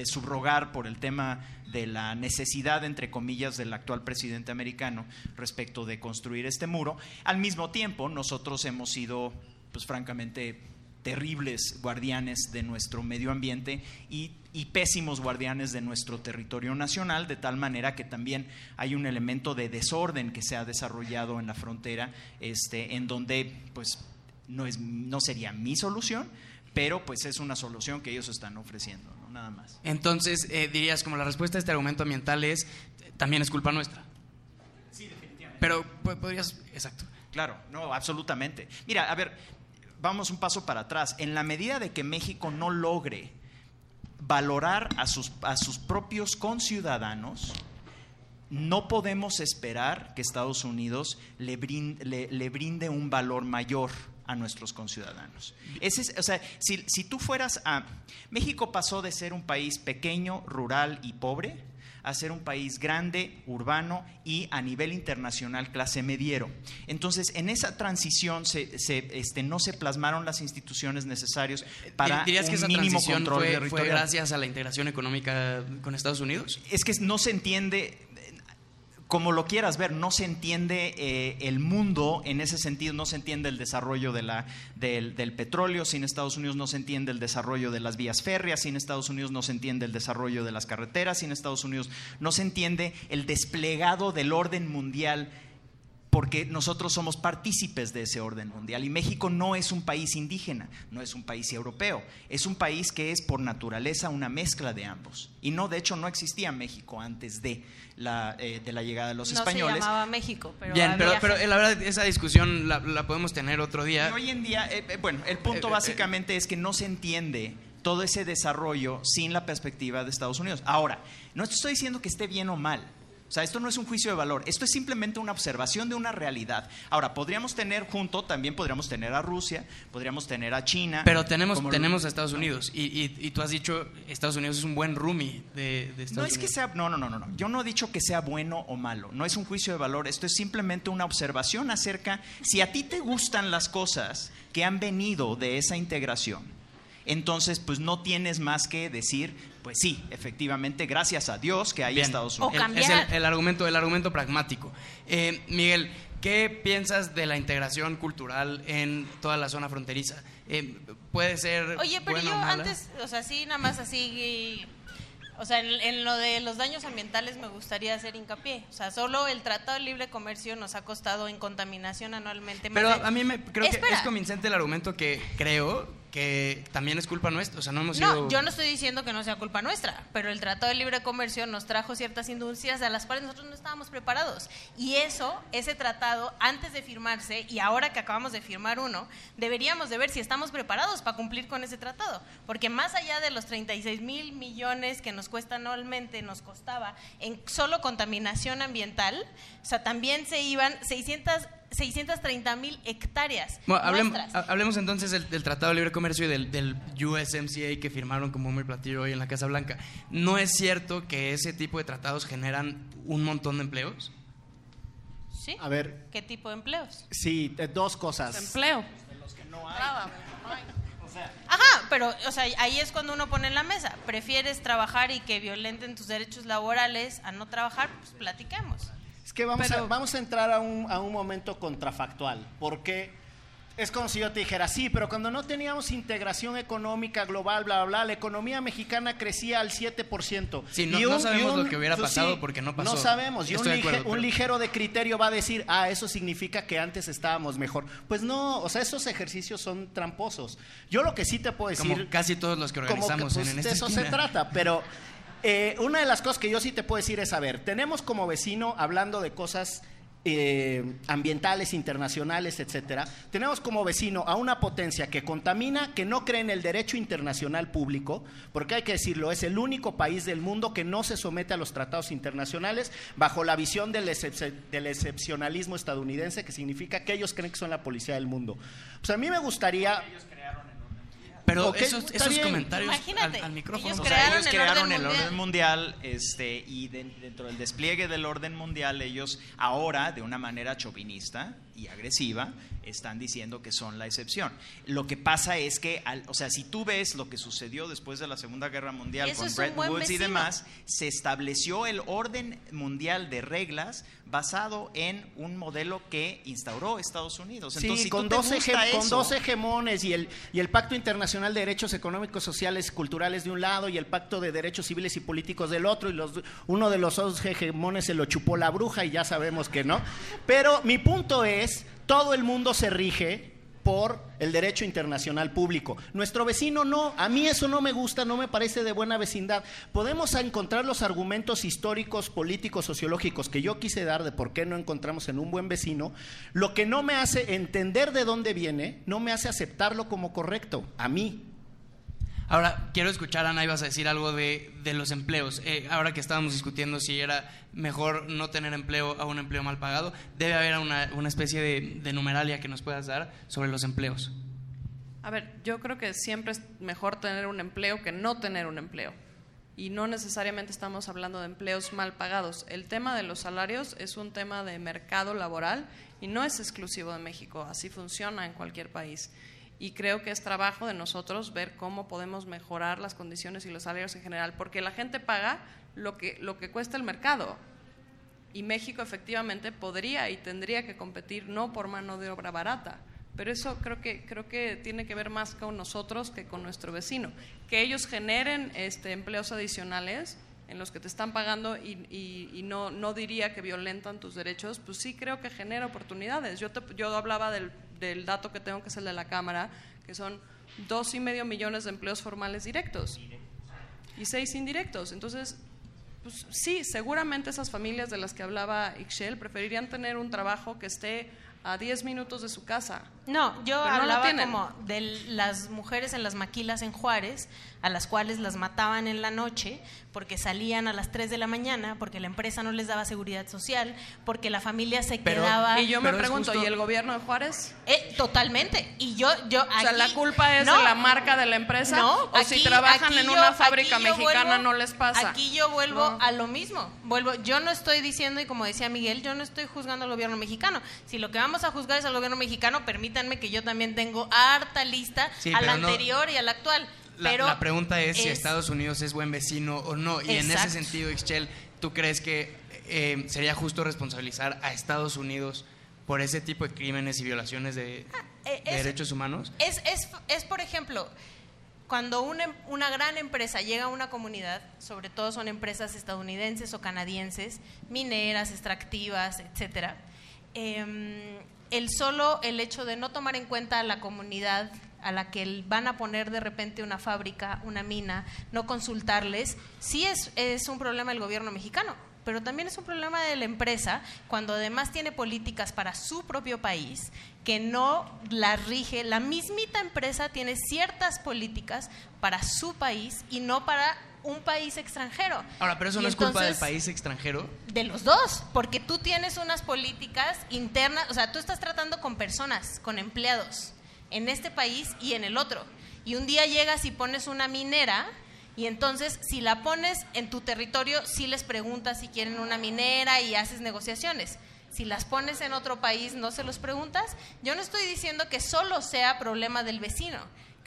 subrogar por el tema de la necesidad, entre comillas, del actual presidente americano respecto de construir este muro. Al mismo tiempo, nosotros hemos sido, pues francamente, terribles guardianes de nuestro medio ambiente y, y pésimos guardianes de nuestro territorio nacional, de tal manera que también hay un elemento de desorden que se ha desarrollado en la frontera, este, en donde pues no, es, no sería mi solución, pero pues es una solución que ellos están ofreciendo, ¿no? nada más. Entonces, eh, dirías, como la respuesta a este argumento ambiental es, también es culpa nuestra. Sí, definitivamente. Pero po- podrías, exacto. Claro, no, absolutamente. Mira, a ver, vamos un paso para atrás. En la medida de que México no logre valorar a sus, a sus propios conciudadanos, no podemos esperar que Estados Unidos le brinde, le, le brinde un valor mayor a nuestros conciudadanos. Ese es, o sea, si, si tú fueras a... México pasó de ser un país pequeño, rural y pobre a ser un país grande, urbano y a nivel internacional clase mediero. Entonces, en esa transición se, se, este, no se plasmaron las instituciones necesarias para ¿Dirías que esa mínimo transición control fue, fue territorial. gracias a la integración económica con Estados Unidos? Es que no se entiende, como lo quieras ver, no se entiende eh, el mundo en ese sentido, no se entiende el desarrollo del, del petróleo sin Estados Unidos, no se entiende el desarrollo de las vías férreas sin Estados Unidos, no se entiende el desarrollo de las carreteras sin Estados Unidos, no se entiende el desplegado del orden mundial porque nosotros somos partícipes de ese orden mundial. Y México no es un país indígena, no es un país europeo, es un país que es por naturaleza una mezcla de ambos. Y no, de hecho, no existía México antes de la, eh, de la llegada de los no españoles. se llamaba México, pero Bien, pero, pero eh, la verdad, esa discusión la, la podemos tener otro día. Y hoy en día, eh, eh, bueno, el punto Eh, eh, básicamente es que no se entiende todo ese desarrollo sin la perspectiva de Estados Unidos. Ahora, no estoy diciendo que esté bien o mal. O sea, esto no es un juicio de valor, esto es simplemente una observación de una realidad. Ahora, podríamos tener junto, también podríamos tener a Rusia, podríamos tener a China. Pero tenemos, tenemos a Estados Unidos y, y- y tú has dicho Estados Unidos es un buen roomie de, de Estados No es que Unidos. sea, no, no, no, no, no. Yo no he dicho que sea bueno o malo. No es un juicio de valor. Esto es simplemente una observación acerca si a ti te gustan las cosas que han venido de esa integración. Entonces, pues no tienes más que decir, pues sí, efectivamente, gracias a Dios que hay Bien. Estados O Unidos. El- es el, el argumento, el argumento pragmático. Eh, Miguel, ¿qué piensas de la integración cultural en toda la zona fronteriza? Eh, ¿Puede ser Oye, pero buena yo o mala? antes, o sea, sí, nada más así, o sea, en, en lo de los daños ambientales me gustaría hacer hincapié. O sea, solo el Tratado de Libre Comercio nos ha costado en contaminación anualmente. más Pero a mí me creo que es convincente el argumento que creo que también es culpa nuestra. O sea, no hemos No, yo no estoy diciendo que no sea culpa nuestra, pero el Tratado de Libre Comercio nos trajo ciertas industrias a las cuales nosotros no estábamos preparados. Y eso, ese tratado, antes de firmarse y ahora que acabamos de firmar uno, deberíamos de ver si estamos preparados para cumplir con ese tratado. Porque más allá de los 36 mil millones que nos cuesta anualmente, nos costaba en solo contaminación ambiental, o sea, también se iban 600... 630 mil hectáreas. Bueno, hablemos, entonces del, del Tratado de Libre Comercio y del, del USMCA que firmaron como muy platillo hoy en la Casa Blanca. ¿No es cierto que ese tipo de tratados generan un montón de empleos? ¿Sí? A ver, ¿Qué tipo de empleos? sí, eh, dos cosas. Empleo. Ajá, pero o sea, ahí es cuando uno pone en la mesa. ¿Prefieres trabajar y que violenten tus derechos laborales a no trabajar? Pues platiquemos. Es que vamos, a, vamos a entrar a un, a un momento contrafactual, porque es como si yo te dijera, sí, pero cuando no teníamos integración económica global, bla, bla, bla, la economía mexicana crecía al 7%. Sí, no- Y no sabemos y lo que hubiera pues pasado porque no pasó. No sabemos, y un, lige- acuerdo, ligero de criterio va a decir, ah, eso significa que antes estábamos mejor. Pues no, o sea, esos ejercicios son tramposos. Yo lo que sí te puedo decir... Como casi todos los que como que, organizamos pues, en, en de eso esquina. se trata, pero eh, una de las cosas que yo sí te puedo decir es, a ver, tenemos como vecino, hablando de cosas eh, ambientales, internacionales, etcétera, tenemos como vecino a una potencia que contamina, que no cree en el derecho internacional público, porque hay que decirlo, es el único país del mundo que no se somete a los tratados internacionales bajo la visión del, excep- del excepcionalismo estadounidense, que significa que ellos creen que son la policía del mundo. Pues a mí me gustaría... Pero esos, esos comentarios al, al micrófono. ellos O o sea, crearon ellos el crearon orden el mundial. orden mundial este, y de- dentro del despliegue del orden mundial ellos ahora, de una manera chauvinista y agresiva, están diciendo que son la excepción. Lo que pasa es que, al- o sea, si tú ves lo que sucedió después de la Segunda Guerra Mundial con Bretton Woods y demás, se estableció el orden mundial de reglas basado en un modelo que instauró Estados Unidos. Entonces, sí, si con tú te dos, con dos hegemones y el, y el Pacto Internacional de Derechos Económicos, Sociales y Culturales de un lado y el Pacto de Derechos Civiles y Políticos del otro, y los, uno de los dos hegemones se lo chupó la bruja y ya sabemos que no. Pero mi punto es, todo el mundo se rige por el derecho internacional público. Nuestro vecino no, a mí eso no me gusta, no me parece de buena vecindad. Podemos encontrar los argumentos históricos, políticos, sociológicos que yo quise dar de por qué no encontramos en un buen vecino, lo que no me hace entender de dónde viene, no me hace aceptarlo como correcto, a mí. Ahora, quiero escuchar, Ana, ibas a decir algo de, los empleos. Eh, ahora que estábamos discutiendo si era mejor no tener empleo a un empleo mal pagado, debe haber una, una especie de, de numeralia que nos puedas dar sobre los empleos. A ver, yo creo que siempre es mejor tener un empleo que no tener un empleo. Y no necesariamente estamos hablando de empleos mal pagados. El tema de los salarios es un tema de mercado laboral y no es exclusivo de México. Así funciona en cualquier país. Y creo que es trabajo de nosotros ver cómo podemos mejorar las condiciones y los salarios en general, porque la gente paga lo que, lo que cuesta el mercado. Y México efectivamente podría y tendría que competir no por mano de obra barata, pero eso creo que creo que tiene que ver más con nosotros que con nuestro vecino. Que ellos generen este, empleos adicionales en los que te están pagando y, y- no, no diría que violentan tus derechos, pues sí creo que genera oportunidades. Yo, te- yo hablaba del, del dato que tengo, que es el de la Cámara, que son dos y medio millones de empleos formales directos y seis indirectos. Entonces, pues sí, seguramente esas familias de las que hablaba Ixchel preferirían tener un trabajo que esté a 10 minutos de su casa. No, yo Pero no lo hablaba tienen. como de las mujeres en las maquilas en Juárez, a las cuales las mataban en la noche porque salían a las 3 de la mañana, porque la empresa no les daba seguridad social, porque la familia se Pero- quedaba... Y yo me pregunto, justo- ¿y el gobierno de Juárez? Eh, totalmente. Y yo, yo O sea, aquí- ¿la culpa es No, de la marca de la empresa? No, ¿O si aquí- trabajan aquí en yo- una fábrica aquí mexicana vuelvo- no les pasa? Aquí yo vuelvo No. a lo mismo. Vuelvo, yo no estoy diciendo, y como decía Miguel, yo no estoy juzgando al gobierno mexicano. Si lo que vamos a juzgar es al gobierno mexicano, permítanme que yo también tengo harta lista Sí, a la no- anterior y a la actual. La, pero la pregunta es, si es- Estados Unidos es buen vecino o no. Y en ese sentido, Ixchel, ¿tú crees que eh, sería justo responsabilizar a Estados Unidos por ese tipo de crímenes y violaciones de, eh, de es- derechos humanos? Es, es, es, por ejemplo, cuando una, em- una gran empresa llega a una comunidad, sobre todo son empresas estadounidenses o canadienses, mineras, extractivas, etcétera, em, el solo el hecho de no tomar en cuenta a la comunidad a la que van a poner de repente una fábrica, una mina, no consultarles, sí es, es un problema del gobierno mexicano, pero también es un problema de la empresa cuando además tiene políticas para su propio país que no las rige. La mismita empresa tiene ciertas políticas para su país y no para un país extranjero. Ahora, pero eso Y no es culpa del país extranjero. de los dos, porque tú tienes unas políticas internas, o sea, tú estás tratando con personas, con empleados, en este país y en el otro. Y un día llegas y pones una minera, y entonces si la pones en tu territorio, sí les preguntas si quieren una minera y haces negociaciones. Si las pones en otro país, no se los preguntas. Yo no estoy diciendo que solo sea problema del vecino.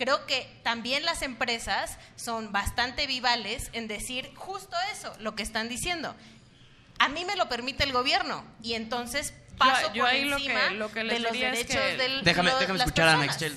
Creo que también las empresas son bastante vivales en decir justo eso, lo que están diciendo a mí me lo permite el gobierno y entonces paso yo por ahí lo que- encima lo que de les los diría es derechos que- del Déjame, lo- déjame escuchar a. Ixchel.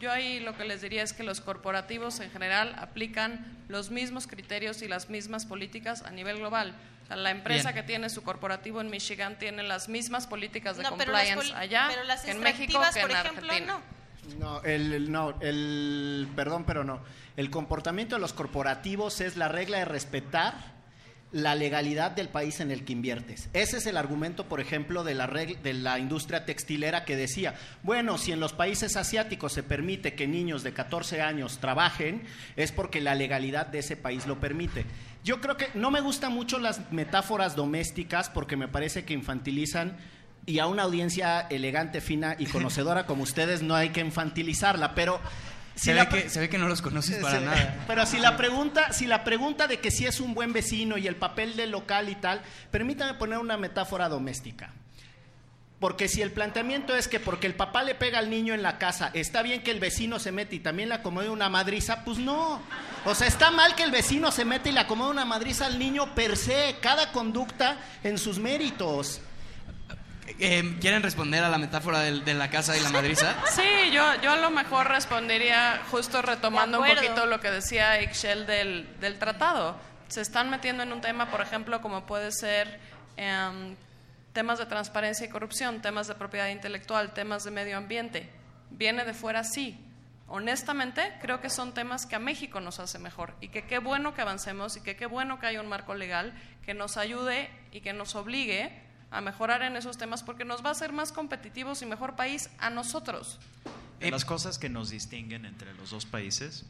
Yo ahí lo que les diría es que los corporativos en general aplican los mismos criterios y las mismas políticas a nivel global. O sea, la empresa Bien. que tiene su corporativo en Michigan tiene las mismas políticas de No, compliance allá pero las que en México que por en ejemplo, Argentina. no. No, el, no, el, perdón, pero no. El comportamiento de los corporativos es la regla de respetar la legalidad del país en el que inviertes. Ese es el argumento, por ejemplo, de la, de la industria textilera que decía, bueno, si en los países asiáticos se permite que niños de 14 años trabajen, es porque la legalidad de ese país lo permite. Yo creo que no me gustan mucho las metáforas domésticas porque me parece que infantilizan y a una audiencia elegante, fina y conocedora como ustedes no hay que infantilizarla, pero si Se, ve que, se ve que no los conoces para nada. Pero si la pregunta, si la pregunta de que si es un buen vecino y el papel del local y tal, permítame poner una metáfora doméstica. Porque si el planteamiento es que porque el papá le pega al niño en la casa, está bien que el vecino se mete y también le acomode una madriza, pues no. O sea, está mal que el vecino se mete y le acomode una madriza al niño per se, cada conducta en sus méritos. Eh, ¿Quieren responder a la metáfora del- de la casa y la madriza? Sí, yo, yo a lo mejor respondería justo retomando De un poquito lo que decía Ixchel del, del tratado. Se están metiendo en un tema, por ejemplo, como puede ser em, temas de transparencia y corrupción, temas de propiedad intelectual, temas de medio ambiente. Viene de fuera, sí. Honestamente, creo que son temas que a México nos hace mejor y que qué bueno que avancemos y que qué bueno que haya un marco legal que nos ayude y que nos obligue a mejorar en esos temas porque nos va a hacer más competitivos y mejor país a nosotros. De las cosas que nos distinguen entre los dos países,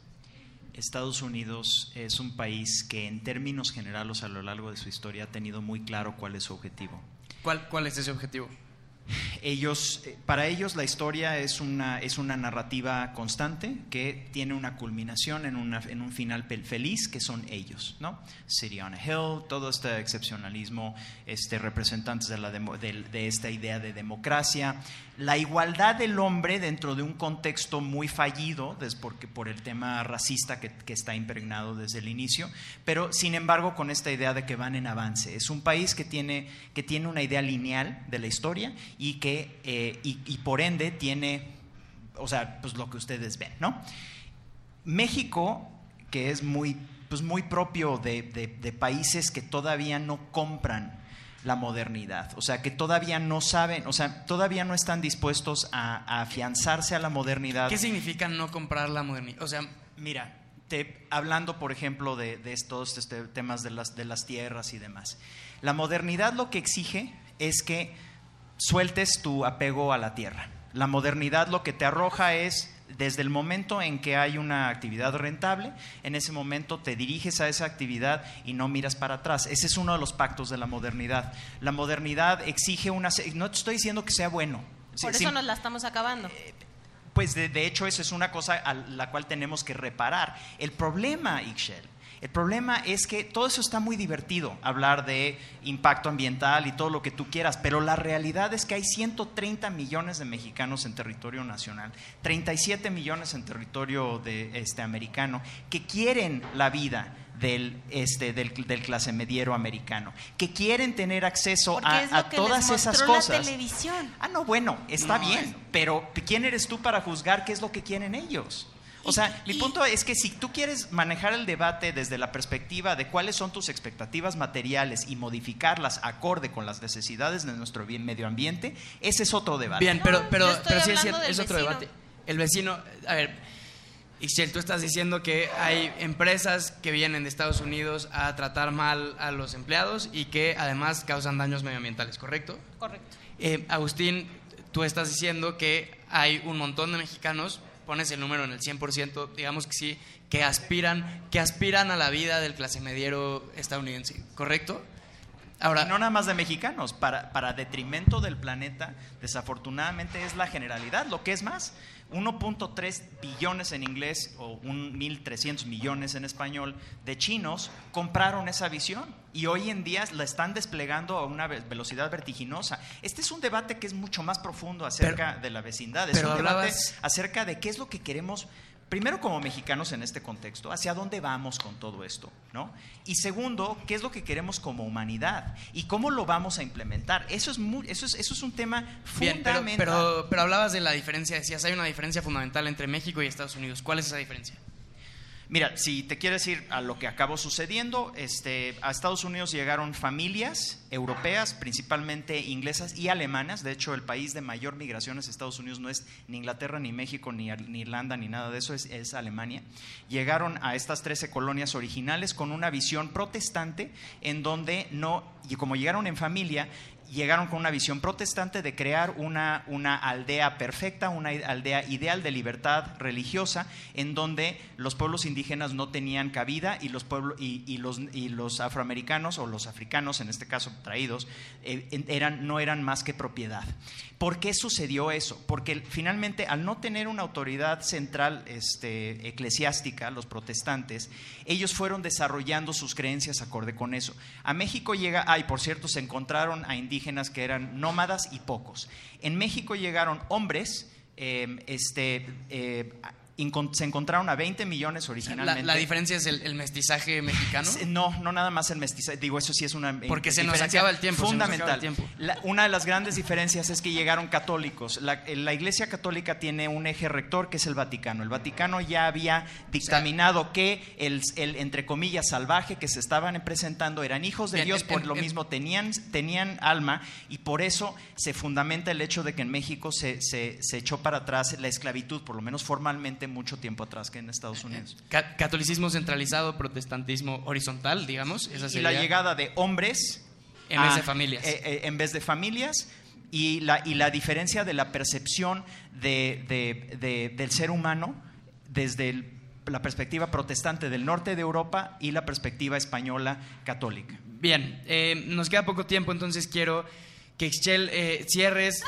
Estados Unidos es un país que en términos generales a lo largo de su historia ha tenido muy claro cuál es su objetivo. ¿Cuál, ¿Cuál es ese objetivo? Ellos, eh, para ellos la historia es una, es una narrativa constante que tiene una culminación en, una, en un final feliz que son ellos, ¿no? City on a Hill, todo este excepcionalismo, este, representantes de, la demo- del- de esta idea de democracia, la igualdad del hombre dentro de un contexto muy fallido, porque, por el tema racista que, que está impregnado desde el inicio, pero sin embargo con esta idea de que van en avance. Es un país que tiene, que tiene una idea lineal de la historia y que eh, y, por ende tiene, o sea, pues lo que ustedes ven, ¿no? México, que es muy pues muy propio de, de- países que todavía no compran la modernidad, o sea, que todavía no saben, o sea, todavía no están dispuestos a, afianzarse a la modernidad. ¿Qué significa no comprar la modernidad? O sea, Mira, te- hablando por ejemplo de, de estos este, temas de las, de las tierras y demás, la modernidad lo que exige es que sueltes tu apego a la tierra. La modernidad lo que te arroja es, desde el momento en que hay una actividad rentable, en ese momento te diriges a esa actividad y no miras para atrás. Ese es uno de los pactos de la modernidad. La modernidad exige una... No te estoy diciendo que sea bueno. Por sí, eso nos la estamos acabando. pues de, de hecho eso es una cosa a la cual tenemos que reparar. El problema, Ixchel, el problema es que todo eso está muy divertido, hablar de impacto ambiental y todo lo que tú quieras, pero la realidad es que hay 130 millones de mexicanos en territorio nacional, 37 millones en territorio de, este, americano, que quieren la vida del, este, del, del clase mediero americano, que quieren tener acceso Porque a, es lo a que todas les esas cosas. la televisión. Ah, no, bueno, está No, bien, es- pero ¿quién eres tú para juzgar qué es lo que quieren ellos? O Y- sea, mi y- punto es que si tú quieres manejar el debate desde la perspectiva de cuáles son tus expectativas materiales y modificarlas acorde con las necesidades de nuestro bien medio ambiente, ese es otro debate. bien, pero, pero, pero sí es, cierto, es otro debate. El vecino, a ver, Ixchel, tú estás diciendo que hay empresas que vienen de Estados Unidos a tratar mal a los empleados y que además causan daños medioambientales, ¿correcto? Correcto. Eh, Agustín, tú estás diciendo que hay un montón de mexicanos, pones el número en el 100%, digamos que sí, que aspiran, que aspiran a la vida del clase mediero estadounidense, ¿correcto? Ahora, no nada más de mexicanos, para, para detrimento del planeta, desafortunadamente es la generalidad. Lo que es más, 1.3 billones en inglés o 1.300 millones en español de chinos compraron esa visión y hoy en día la están desplegando a una ve- velocidad vertiginosa. Este es un debate que es mucho más profundo acerca de la vecindad. Es un debate acerca de qué es lo que queremos primero como mexicanos en este contexto, hacia dónde vamos con todo esto, ¿no? Y segundo, qué es lo que queremos como humanidad y cómo lo vamos a implementar. Eso es muy, eso es, eso es un tema bien, pero, fundamental. pero, pero hablabas de la diferencia, decías, hay una diferencia fundamental entre México y Estados Unidos. ¿Cuál es esa diferencia? Mira, si te quieres ir a lo que acabó sucediendo, este, a Estados Unidos llegaron familias europeas, principalmente inglesas y alemanas. De hecho, el país de mayor migración es Estados Unidos, no es ni Inglaterra, ni México, ni, Irlanda, ni nada de eso, es, es Alemania. Llegaron a estas 13 colonias originales con una visión protestante en donde no, y como llegaron en familia, llegaron con una visión protestante de crear una, una aldea perfecta, una aldea ideal de libertad religiosa, en donde los pueblos indígenas no tenían cabida y los, pueblos, y, los, y los afroamericanos o los africanos, en este caso traídos, eh, eran, no eran más que propiedad. ¿Por qué sucedió eso? Porque finalmente, al no tener una autoridad central este, eclesiástica, los protestantes, ellos fueron desarrollando sus creencias acorde con eso. A México llega, ay, por cierto, se encontraron a indígenas que eran nómadas y pocos. En México llegaron hombres, eh, este, eh, se encontraron a 20 millones originalmente. la diferencia es el, el mestizaje mexicano. No, no nada más el mestizaje. Digo, eso sí es una Porque se nos acaba el tiempo, Fundamental. el tiempo. La- una de las grandes diferencias es que llegaron católicos. La, la Iglesia Católica tiene un eje rector que es el Vaticano. El Vaticano ya había dictaminado que el, el, entre comillas, salvaje que se estaban presentando eran hijos de Bien, Dios, por lo mismo tenían, tenían alma y por eso se fundamenta el hecho de que en México se, se, se echó para atrás la esclavitud, por lo menos formalmente, mucho tiempo atrás que en Estados Unidos. Ca- catolicismo centralizado, protestantismo horizontal, digamos. Esa y sería la llegada de hombres En vez de familias. eh, eh, en vez de familias y la, y la diferencia de la percepción de- de- de- del ser humano desde el- la perspectiva protestante del norte de Europa y la perspectiva española católica. Bien, eh, nos queda poco tiempo, entonces quiero que Ixchel eh, cierres,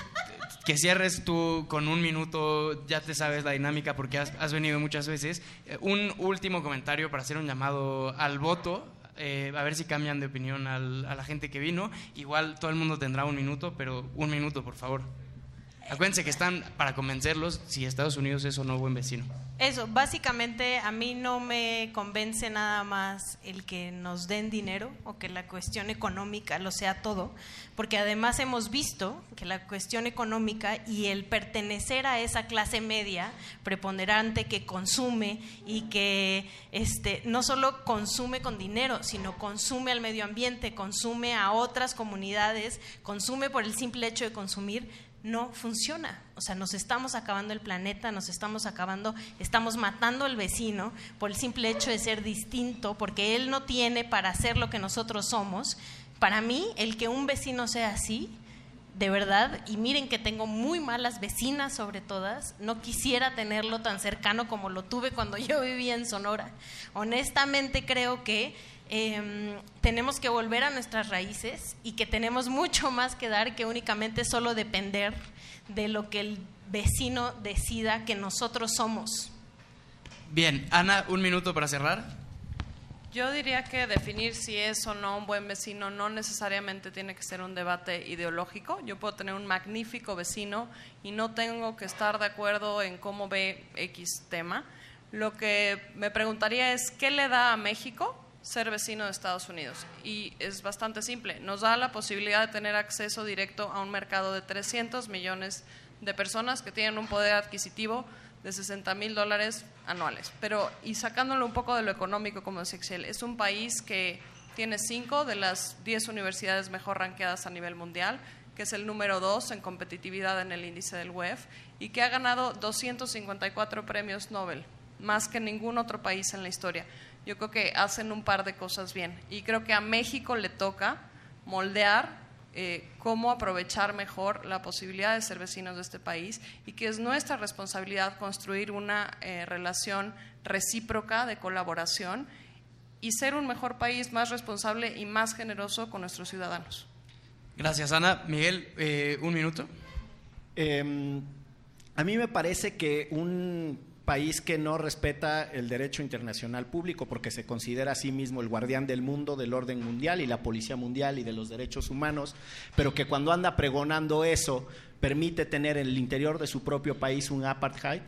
que cierres tú con un minuto, ya te sabes la dinámica porque has, has venido muchas veces. Eh, un último comentario para hacer un llamado al voto, eh, a ver si cambian de opinión al- a la gente que vino. Igual todo el mundo tendrá un minuto, pero un minuto, por favor. Acuérdense que están para convencerlos si Estados Unidos es o no buen vecino. Eso, básicamente a mí no me convence nada más el que nos den dinero o que la cuestión económica lo sea todo, porque además hemos visto que la cuestión económica y el pertenecer a esa clase media preponderante que consume y que este, no solo consume con dinero, sino consume al medio ambiente, consume a otras comunidades, consume por el simple hecho de consumir, no funciona. O sea, nos estamos acabando el planeta, nos estamos acabando, estamos matando al vecino por el simple hecho de ser distinto, porque él no tiene para hacer lo que nosotros somos. Para mí, el que un vecino sea así, de verdad, y miren que tengo muy malas vecinas sobre todas, no quisiera tenerlo tan cercano como lo tuve cuando yo vivía en Sonora. Honestamente creo que em, tenemos que volver a nuestras raíces y que tenemos mucho más que dar que únicamente solo depender de lo que el vecino decida que nosotros somos. Bien, Ana, un minuto para cerrar. Yo diría que definir si es o no un buen vecino no necesariamente tiene que ser un debate ideológico. Yo puedo tener un magnífico vecino y no tengo que estar de acuerdo en cómo ve X tema. Lo que me preguntaría es, ¿qué le da a México ser vecino de Estados Unidos? Y es bastante simple. Nos da la posibilidad de tener acceso directo a un mercado de 300 millones de personas que tienen un poder adquisitivo de 60 mil dólares anuales. Pero, y sacándolo un poco de lo económico, como decía Excel, es un país que tiene cinco de las diez universidades mejor ranqueadas a nivel mundial, que es el número dos en competitividad en el índice del WEF, y que ha ganado 254 premios Nobel, más que ningún otro país en la historia. Yo creo que hacen un par de cosas bien. Y creo que a México le toca moldear eh, cómo aprovechar mejor la posibilidad de ser vecinos de este país y que es nuestra responsabilidad construir una eh, relación recíproca de colaboración y ser un mejor país más responsable y más generoso con nuestros ciudadanos. Gracias, Ana. Miguel, eh, un minuto. Em, a mí me parece que un país que no respeta el derecho internacional público porque se considera a sí mismo el guardián del mundo, del orden mundial y la policía mundial y de los derechos humanos, pero que cuando anda pregonando eso permite tener en el interior de su propio país un apartheid,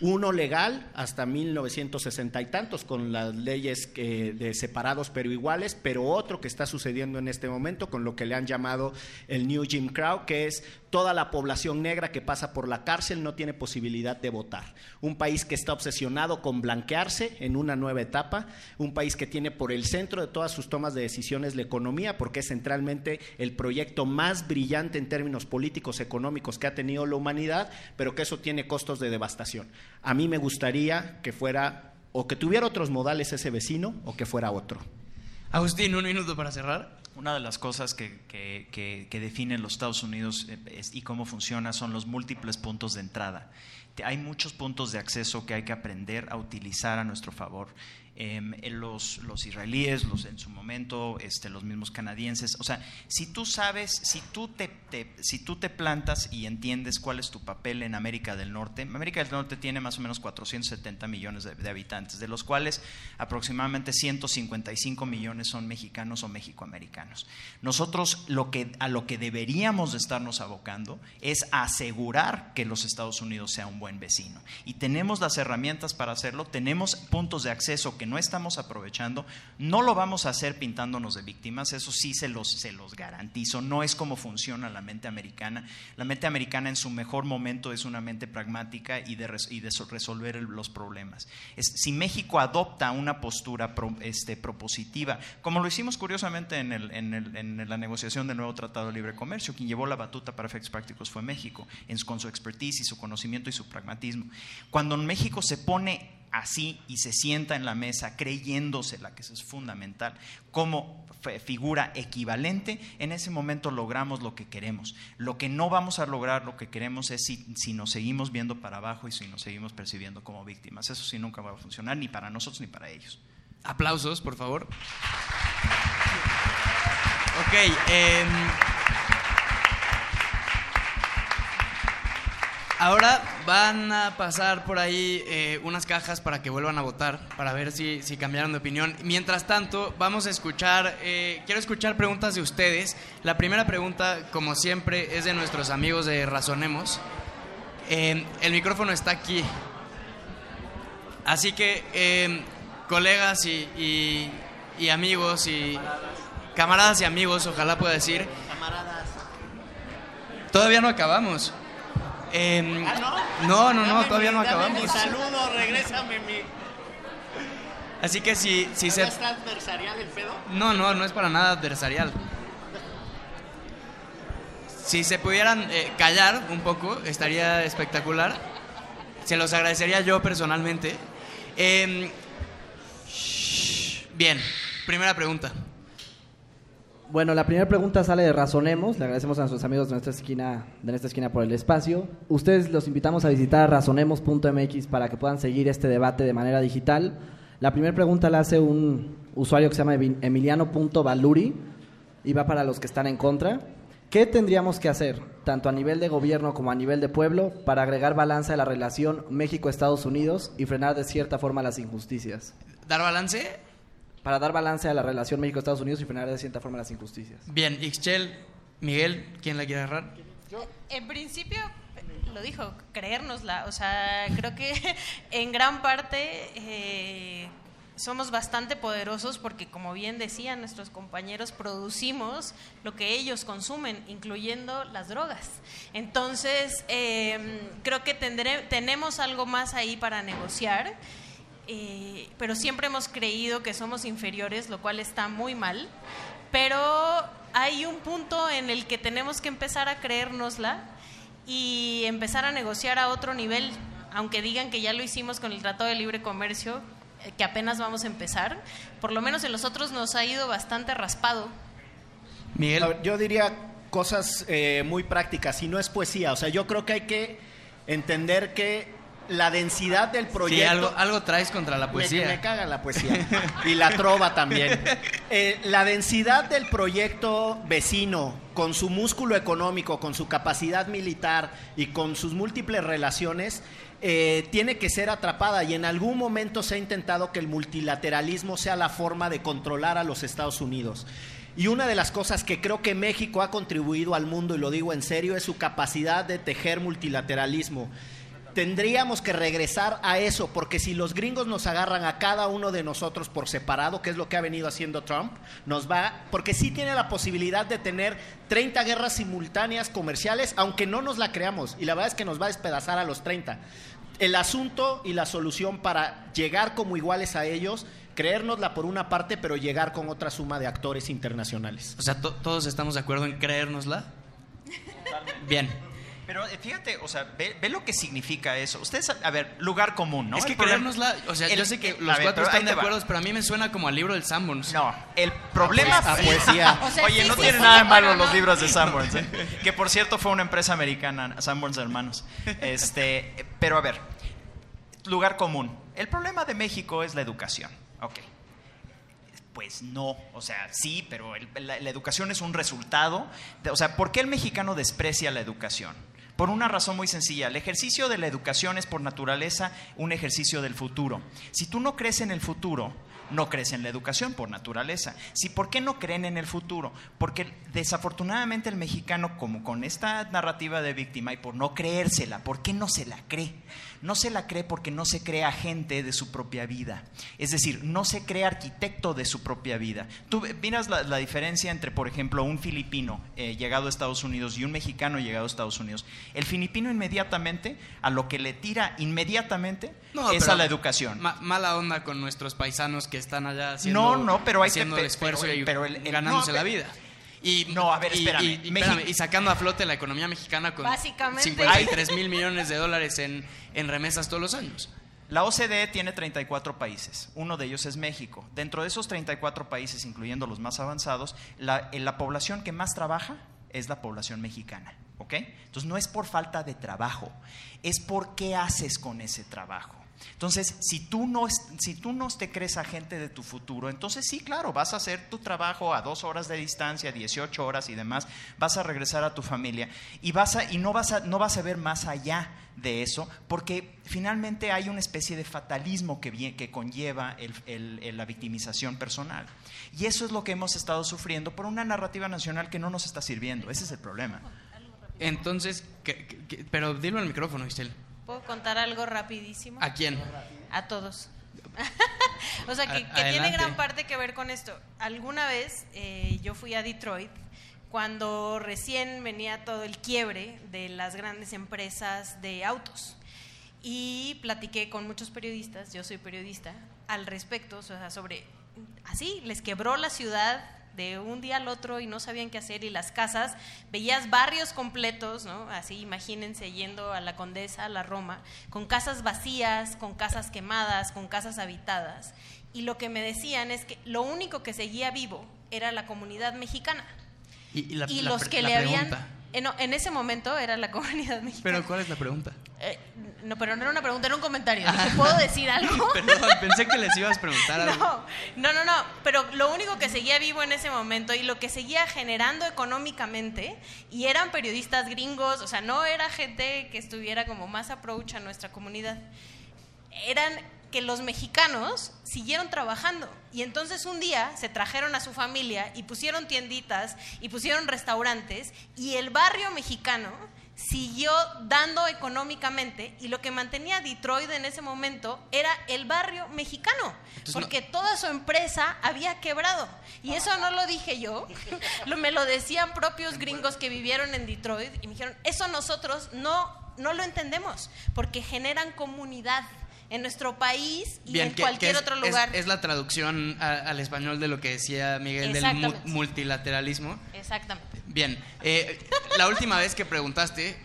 uno legal hasta 1960 y tantos con las leyes de separados pero iguales, pero otro que está sucediendo en este momento con lo que le han llamado el New Jim Crow, que es toda la población negra que pasa por la cárcel no tiene posibilidad de votar. Un país que está obsesionado con blanquearse en una nueva etapa, un país que tiene por el centro de todas sus tomas de decisiones la economía, porque es centralmente el proyecto más brillante en términos políticos, económicos que ha tenido la humanidad, pero que eso tiene costos de devastación. A mí me gustaría que fuera o que tuviera otros modales ese vecino o que fuera otro. Agustín, un minuto para cerrar. Una de las cosas que, que, definen los Estados Unidos eh, y cómo funciona son los múltiples puntos de entrada. Hay muchos puntos de acceso que hay que aprender a utilizar a nuestro favor. Em, los, israelíes, los, en su momento este, los mismos canadienses. O sea, si tú sabes, si tú te, si tú te plantas y entiendes cuál es tu papel en América del Norte, América del Norte tiene más o menos 470 millones de, habitantes, de los cuales aproximadamente 155 millones son mexicanos o mexicoamericanos. Nosotros a lo que deberíamos de estarnos abocando es asegurar que los Estados Unidos sea un buen vecino. Y tenemos las herramientas para hacerlo, tenemos puntos de acceso que no estamos aprovechando, no lo vamos a hacer pintándonos de víctimas, eso sí se los, se los garantizo, no es como funciona la mente americana. La mente americana en su mejor momento es una mente pragmática y de, y de resolver los problemas. si México adopta una postura este, propositiva, como lo hicimos curiosamente en, el, en, la negociación del nuevo Tratado de Libre Comercio, quien llevó la batuta para efectos prácticos fue México, con su expertise y su conocimiento y su pragmatismo. Cuando México se pone así y se sienta en la mesa creyéndosela, que eso es fundamental, como figura equivalente, en ese momento logramos lo que queremos. Lo que no vamos a lograr, lo que queremos es si, si, nos seguimos viendo para abajo y si nos seguimos percibiendo como víctimas. Eso sí nunca va a funcionar, ni para nosotros ni para ellos. Aplausos, por favor. Ok. Em, ahora van a pasar por ahí eh, unas cajas para que vuelvan a votar, para ver si, si cambiaron de opinión. Mientras tanto, vamos a escuchar, eh, quiero escuchar preguntas de ustedes. La primera pregunta, como siempre, es de nuestros amigos de Razonemos. Eh, el micrófono está aquí. Así que, eh, colegas y, y- y amigos y camaradas y amigos, ojalá pueda decir. Todavía no acabamos. Em, no, no, no, todavía no acabamos. saludo, regrésame mi. Así que si, si se... está adversarial el pedo? No, no, no es para nada adversarial. Si se pudieran eh, callar un poco, estaría espectacular. Se los agradecería yo personalmente. Em, bien, primera pregunta. Bueno, la primera pregunta sale de Razonemos. Le agradecemos a nuestros amigos de nuestra esquina, de nuestra esquina por el espacio. Ustedes los invitamos a visitar razonemos.mx para que puedan seguir este debate de manera digital. La primera pregunta la hace un usuario que se llama emiliano.valuri y va para los que están en contra. ¿Qué tendríamos que hacer, tanto a nivel de gobierno como a nivel de pueblo, para agregar balance a la relación México-Estados Unidos y frenar de cierta forma las injusticias? ¿Dar balance? Para dar balance a la relación México-Estados Unidos y frenar de cierta forma las injusticias. Bien, Ixchel, Miguel, ¿quién la quiere agarrar? En principio, lo dijo, creérnosla. O sea, creo que en gran parte eh, somos bastante poderosos porque, como bien decían nuestros compañeros, producimos lo que ellos consumen, incluyendo las drogas. Entonces, eh, creo que tendré- tenemos algo más ahí para negociar. Eh, pero siempre hemos creído que somos inferiores, lo cual está muy mal. Pero hay un punto en el que tenemos que empezar a creérnosla y empezar a negociar a otro nivel, aunque digan que ya lo hicimos con el Tratado de Libre Comercio, eh, que apenas vamos a empezar, por lo menos en los otros nos ha ido bastante raspado. Miguel. Yo diría cosas eh, muy prácticas y no es poesía. O sea, yo creo que hay que entender que la densidad del proyecto. Sí, algo, algo traes contra la Me, poesía. me caga la poesía. y la trova también. Eh, la densidad del proyecto vecino, con su músculo económico, con su capacidad militar y con sus múltiples relaciones, eh, tiene que ser atrapada. Y en algún momento se ha intentado que el multilateralismo sea la forma de controlar a los Estados Unidos. Y una de las cosas que creo que México ha contribuido al mundo, y lo digo en serio, es su capacidad de tejer multilateralismo tendríamos que regresar a eso, porque si los gringos nos agarran a cada uno de nosotros por separado, que es lo que ha venido haciendo Trump, nos va, porque sí tiene la posibilidad de tener 30 guerras simultáneas comerciales, aunque no nos la creamos, y la verdad es que nos va a despedazar a los 30. El asunto y la solución para llegar como iguales a ellos, creérnosla por una parte, pero llegar con otra suma de actores internacionales. O sea, to- todos estamos de acuerdo en creérnosla. Bien. Pero eh, fíjate, o sea, ve, ve lo que significa eso. Ustedes, a ver, lugar común, ¿no? es que creérnosla, o sea, el- yo sé que el- los ver, cuatro están de acuerdo, pero a mí me suena como al libro del Sanborns. No, el problema A poesía. O sea, Oye, sí, no sí, tiene sí, nada de sí, malo los libros de Sanborns, ¿eh? que por cierto fue una empresa americana, Sanborns Hermanos. Este, pero a ver, lugar común. El problema de México es la educación. Ok. Pues no, o sea, sí, pero el- la, la educación es un resultado. de- o sea, ¿por qué el mexicano desprecia la educación? Por una razón muy sencilla. El ejercicio de la educación es por naturaleza un ejercicio del futuro. Si tú no crees en el futuro, no crees en la educación por naturaleza. Si, ¿Por qué no creen en el futuro? Porque desafortunadamente el mexicano, como con esta narrativa de víctima y por no creérsela, ¿por qué no se la cree? No se la cree porque no se cree agente de su propia vida. Es decir, no se cree arquitecto de su propia vida. Tú miras la, la diferencia entre, por ejemplo, un filipino eh, llegado a Estados Unidos y un mexicano llegado a Estados Unidos. El filipino inmediatamente, a lo que le tira inmediatamente, No, es a la educación. ma- mala onda con nuestros paisanos que están allá haciendo, No, no, pero hay que- el esfuerzo pero- y pero el- el- ganándose no, la vida. Y, No, a ver, y- espérame. Y, y México- espérame, y sacando a flote la economía mexicana con Básicamente. 53 mil millones de dólares en, en remesas todos los años. La OCDE tiene 34 países, uno de ellos es México. Dentro de esos 34 países, incluyendo los más avanzados, la, eh, la población que más trabaja es la población mexicana. ¿ok? Entonces no es por falta de trabajo, es por qué haces con ese trabajo. Entonces, si tú, no, si tú no te crees agente de tu futuro, entonces sí, claro, vas a hacer tu trabajo a dos horas de distancia, 18 horas y demás, vas a regresar a tu familia y, vas a, y no, vas a, no vas a ver más allá de eso, porque finalmente hay una especie de fatalismo que, que conlleva el- la victimización personal. Y eso es lo que hemos estado sufriendo por una narrativa nacional que no nos está sirviendo. Ese es el problema. Entonces, ¿qué- qué- qué- pero dilo al micrófono, Giselle. ¿Puedo contar algo rapidísimo? ¿A quién? A todos. o sea, que, tiene gran parte que ver con esto. Alguna vez eh, yo fui a Detroit cuando recién venía todo el quiebre de las grandes empresas de autos. Y platiqué con muchos periodistas, yo soy periodista, al respecto, o sea, sobre, así, les quebró la ciudad de un día al otro y no sabían qué hacer y las casas, veías barrios completos, ¿no? Así, imagínense yendo a la Condesa, a la Roma, con casas vacías, con casas quemadas, con casas habitadas. Y lo que me decían es que lo único que seguía vivo era la comunidad mexicana. Y, y la- y los que la le pregunta. habían... eh, en ese momento era la comunidad mexicana. Pero, ¿cuál es la pregunta? Eh, no, pero no era una pregunta, era un comentario. Dije, ¿puedo decir algo? Perdón, pensé que les ibas a preguntar algo. No, no, no, no, pero lo único que seguía vivo en ese momento y lo que seguía generando económicamente, y eran periodistas gringos, o sea, no era gente que estuviera como más approach a nuestra comunidad, eran que los mexicanos siguieron trabajando. Y entonces un día se trajeron a su familia y pusieron tienditas y pusieron restaurantes y el barrio mexicano siguió dando económicamente y lo que mantenía Detroit en ese momento era el barrio mexicano, Entonces, porque toda su empresa había quebrado. Y eso no lo dije yo, lo, me lo decían propios gringos que vivieron en Detroit y me dijeron, eso nosotros no, no lo entendemos, porque generan comunidad en nuestro país y en que- cualquier que es- otro lugar. Es, la traducción a- al español de lo que decía Miguel del mu- multilateralismo. Exactamente. Bien, eh, la última vez que preguntaste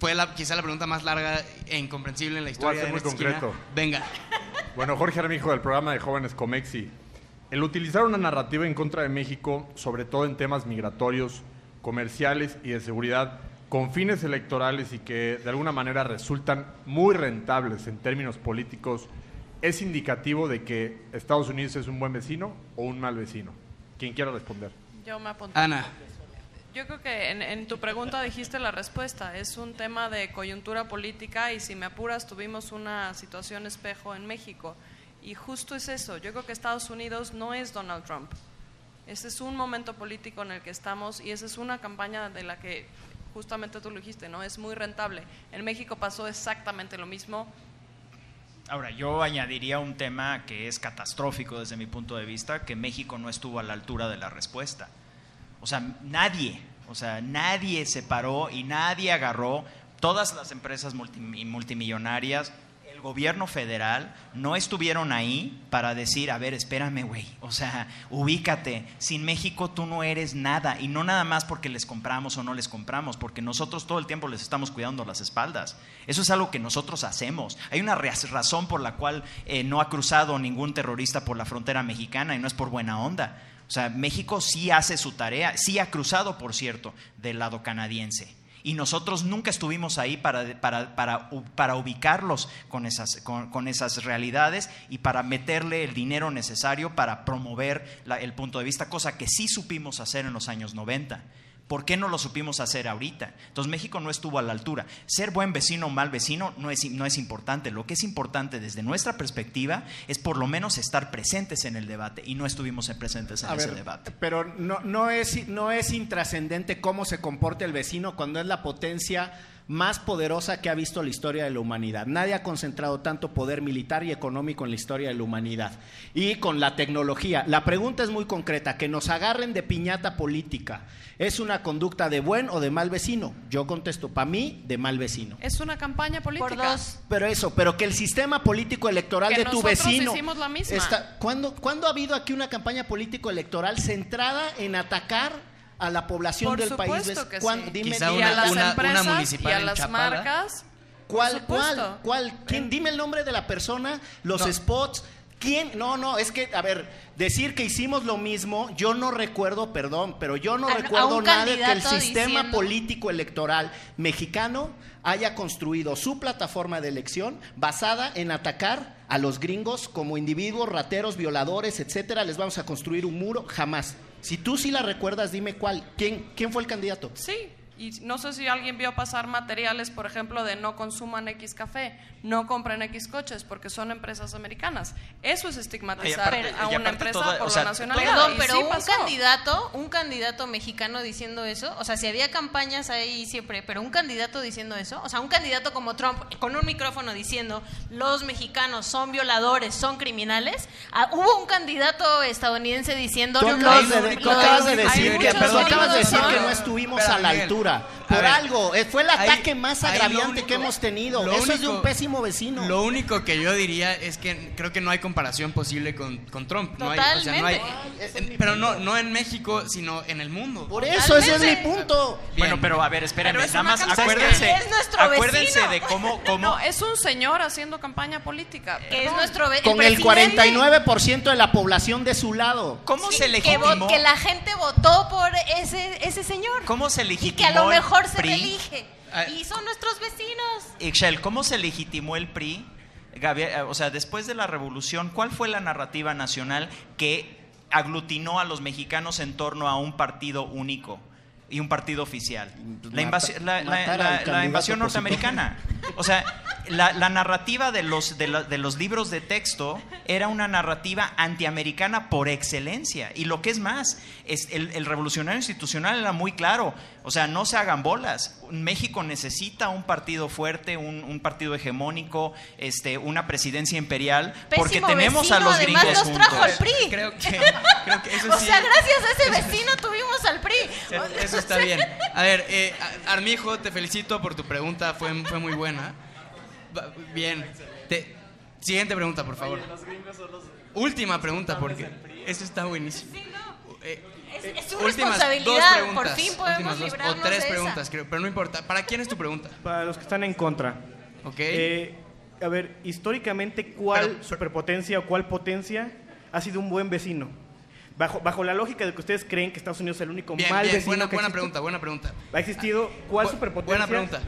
fue la, quizá la pregunta más larga e incomprensible en la historia. ser de muy esta esquina. concreto. Venga. Bueno, Jorge Armijo del programa de jóvenes Comexi. El utilizar una narrativa en contra de México, sobre todo en temas migratorios, comerciales y de seguridad, con fines electorales y que de alguna manera resultan muy rentables en términos políticos, ¿es indicativo de que Estados Unidos es un buen vecino o un mal vecino? Quien quiera responder. Yo me apunté. Ana. Yo creo que en, en tu pregunta dijiste la respuesta. Es un tema de coyuntura política y si me apuras tuvimos una situación espejo en México. Y justo es eso. Yo creo que Estados Unidos no es Donald Trump. Ese es un momento político en el que estamos y esa es una campaña de la que justamente tú lo dijiste, ¿no? Es muy rentable. En México pasó exactamente lo mismo. Ahora, yo añadiría un tema que es catastrófico desde mi punto de vista, que México no estuvo a la altura de la respuesta. O sea, nadie, o sea, nadie se paró y nadie agarró todas las empresas multi- multimillonarias, gobierno federal, no estuvieron ahí para decir, a ver, espérame, güey, o sea, ubícate, sin México tú no eres nada, y no nada más porque les compramos o no les compramos, porque nosotros todo el tiempo les estamos cuidando las espaldas. Eso es algo que nosotros hacemos. Hay una razón por la cual eh, no ha cruzado ningún terrorista por la frontera mexicana y no es por buena onda. O sea, México sí hace su tarea, sí ha cruzado, por cierto, del lado canadiense. Y nosotros nunca estuvimos ahí para, para, para, para ubicarlos con esas, con, con esas realidades y para meterle el dinero necesario para promover el punto de vista, cosa que sí supimos hacer en los años 90. ¿Por qué no lo supimos hacer ahorita? Entonces México no estuvo a la altura. Ser buen vecino o mal vecino no es, no es importante. Lo que es importante desde nuestra perspectiva es por lo menos estar presentes en el debate y no estuvimos presentes en A ese ver, debate. Pero no, no es, no es intrascendente cómo se comporta el vecino cuando es la potencia más poderosa que ha visto la historia de la humanidad. Nadie ha concentrado tanto poder militar y económico en la historia de la humanidad. Y con la tecnología. La pregunta es muy concreta, que nos agarren de piñata política. ¿Es una conducta de buen o de mal vecino? Yo contesto, para mí, de mal vecino. Es una campaña política. Por dos. Pero eso, pero que el sistema político electoral Que de tu nosotros vecino. hicimos la misma. está- ¿cuándo, cuándo ha habido aquí una campaña político electoral centrada en atacar a la población Por del país? supuesto ¿Ves? que ¿Cuándo? sí. Dime, Quizá y a las una- una empresas municipal y a en las Chapala. marcas. ¿Cuál, cuál, cuál? ¿Quién? Dime el nombre de la persona, los No. spots. ¿Quién? No, no, es que, a ver, decir que hicimos lo mismo, yo no recuerdo, perdón, pero yo no A- a recuerdo un nada de que el sistema diciendo- político electoral mexicano haya construido su plataforma de elección basada en atacar a los gringos como individuos, rateros, violadores, etcétera. Les vamos a construir un muro, jamás. Si tú sí la recuerdas, dime cuál. ¿Quién, quién fue el candidato? Sí, y no sé si alguien vio pasar materiales, por ejemplo, de no consuman X café, no compren X coches, porque son empresas americanas. Eso es estigmatizar aparte- a una empresa toda- por o sea, la nacionalidad. Perdón, pero sí un pasó. candidato, un candidato mexicano diciendo eso, o sea, si había campañas ahí siempre, pero un candidato diciendo eso, o sea, un candidato como Trump con un micrófono diciendo los mexicanos son violadores, son criminales, ah, hubo un candidato estadounidense diciendo Tú los, acabas de, tú los- acabas de decir, que, muchos perdón, acabas de gringos decir que que no. estuvimos a la altura. Por ver, algo. eh, Fue el ataque más agraviante único- que hemos tenido. Eso es de un pésimo vecino. Lo único que yo diría es que creo que no hay comparación posible con, con Trump. No hay, o sea, no hay- Totalmente. pero no, no en México, sino en el mundo. Por eso, ese es mi punto. Bien. Bueno, pero a ver, espérenme, nada más acuérdense, Es nuestro acuérdense vecino. de cómo, cómo No, es un señor haciendo campaña política. que es nuestro ve- Con el presidente 49% de la población de su lado. cómo Sí, se legitimó, que la gente votó por ese, ese señor. cómo se y legitimó que a lo el mejor se PRI? reelige. Ah. Y son nuestros vecinos. Ixchel, ¿cómo se legitimó el PRI? Gabi- eh, o sea, después de la revolución, ¿cuál fue la narrativa nacional que aglutinó a los mexicanos en torno a un partido único y un partido oficial? La, invasi- la- la- la- la invasión norteamericana. O sea, la, la narrativa de los, de, la- de los libros de texto era una narrativa antiamericana por excelencia. Y lo que es más, es el, el revolucionario institucional era muy claro. O sea, no se hagan bolas. México necesita un partido fuerte, un, un partido hegemónico, este, una presidencia imperial, porque tenemos a los además gringos nos trajo juntos. al PRI. Creo que, creo que eso O sí. sea, gracias a ese vecino tuvimos al PRI. Eso está bien. A ver, eh, Ar- Armijo, te felicito por tu pregunta, fue, fue muy buena. Bien. Te- siguiente pregunta, por favor. Última pregunta, porque eso está buenísimo. Eh, Es, eh, es su últimas responsabilidad. dos Por preguntas, fin podemos últimas dos, librarnos O tres de esa. preguntas, creo, pero no importa. ¿Para quién es tu pregunta? Para los que están en contra. ¿Ok? Eh, a ver, históricamente, ¿cuál Pero- superpotencia o cuál potencia ha sido un buen vecino? Bajo, bajo la lógica de que ustedes creen que Estados Unidos es el único bien, mal bien, vecino buena, que buena existe, pregunta, buena pregunta. ¿ha existido cuál Bu- superpotencia buena pregunta.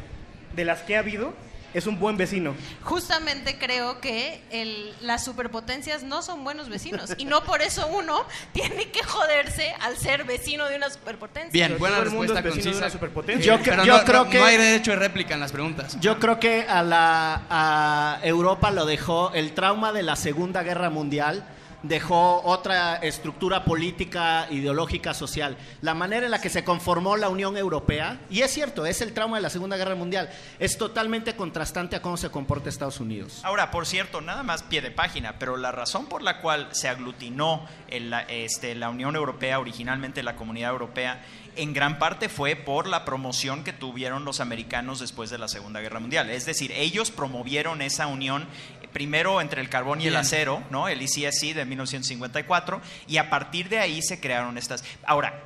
de las que ha habido es un buen vecino? Justamente creo que el- las superpotencias no son buenos vecinos. Y no por eso uno tiene que joderse al ser vecino de una superpotencia. Bien, Pero buena todo el mundo respuesta es vecino de concisa. una superpotencia. Yo Eh, pero yo no, creo no- que- no hay derecho de réplica en las preguntas. Yo creo que a, la, a Europa lo dejó el trauma de la Segunda Guerra Mundial, dejó otra estructura política, ideológica, social. La manera en la que se conformó la Unión Europea, y es cierto, es el trauma de la Segunda Guerra Mundial, es totalmente contrastante a cómo se comporta Estados Unidos. Ahora, por cierto, nada más pie de página, pero la razón por la cual se aglutinó en la, este, la Unión Europea, originalmente la Comunidad Europea, en gran parte fue por la promoción que tuvieron los americanos después de la Segunda Guerra Mundial. Es decir, ellos promovieron esa unión eh, primero entre el carbón y el acero, ¿no? El ICSC de 1954, y a partir de ahí se crearon estas. Ahora,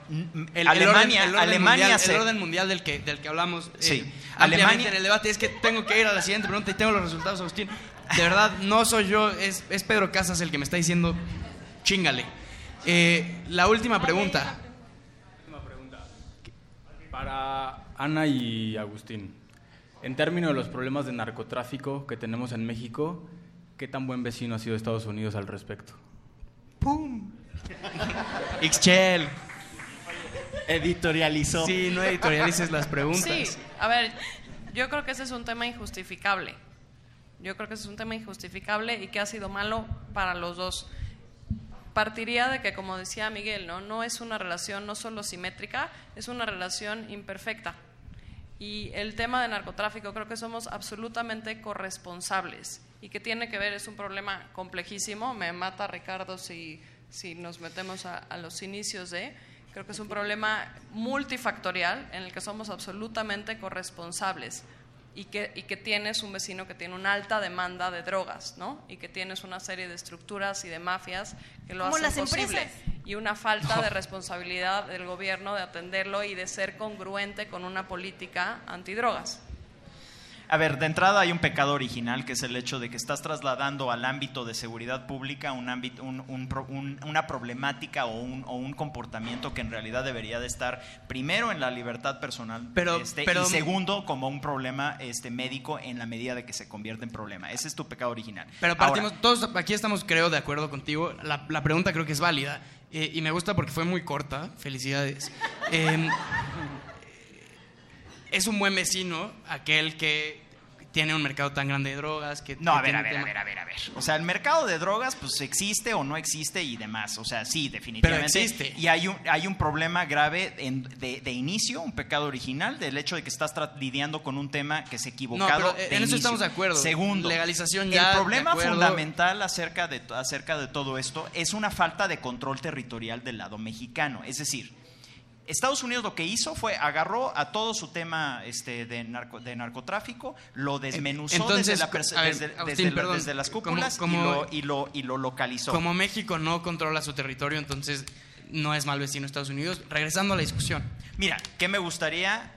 El, Alemania, orden, el orden Alemania mundial, se- el orden mundial del que, del que hablamos eh, Sí. Alemania- en el debate es que tengo que ir a la siguiente pregunta y tengo los resultados, Agustín. De verdad, no soy yo, es, es Pedro Casas el que me está diciendo, chingale. Eh, la última pregunta. Para Ana y Agustín, en términos de los problemas de narcotráfico que tenemos en México, ¿qué tan buen vecino ha sido Estados Unidos al respecto? Ixchel. Editorializó. Sí, no editorialices las preguntas. Sí, a ver, yo creo que ese es un tema injustificable. Yo creo que ese es un tema injustificable y que ha sido malo para los dos. Partiría de que, como decía Miguel, ¿no? no es una relación no solo simétrica, es una relación imperfecta. Y el tema de narcotráfico creo que somos absolutamente corresponsables. Y que tiene que ver, es un problema complejísimo, me mata Ricardo si, si nos metemos a, a los inicios de, creo que es un problema multifactorial en el que somos absolutamente corresponsables y que, y que tienes un vecino que tiene una alta demanda de drogas, ¿no? Y que tienes una serie de estructuras y de mafias que lo Como hacen las posible. empresas. Y una falta de responsabilidad del gobierno de atenderlo y de ser congruente con una política antidrogas. A ver, de entrada hay un pecado original, que es el hecho de que estás trasladando al ámbito de seguridad pública un ámbito, un- una problemática o un, o un comportamiento que en realidad debería de estar primero en la libertad personal Pero- este, pero- y segundo como un problema este, médico en la medida de que se convierte en problema. Ese es tu pecado original. Pero Ahora, partimos, todos aquí estamos, creo, de acuerdo contigo. La, la pregunta creo que es válida. eh, y me gusta porque fue muy corta. Felicidades. Em, es un buen vecino aquel que tiene un mercado tan grande de drogas. Que, No, que a ver, a ver, a ver, a ver, a ver. O sea, el mercado de drogas, pues existe o no existe y demás. O sea, sí, definitivamente. Pero existe. Y hay un, hay un problema grave en- de, de inicio, un pecado original, del hecho de que estás lidiando con un tema que es equivocado. No, pero, eh, de en eso estamos de acuerdo. Segundo, Legalización ya, El problema fundamental acerca de, acerca de todo esto es una falta de control territorial del lado mexicano. Es decir, Estados Unidos lo que hizo fue agarró a todo su tema este, de, narco- de narcotráfico, lo desmenuzó Entonces, desde, la ver, desde- Agustín, desde la- perdón, desde las como- cúpulas como- y, lo, y, lo, y lo localizó. Como México no controla su territorio, entonces no es mal vecino Estados Unidos. Regresando a la discusión. Mira, ¿qué me gustaría?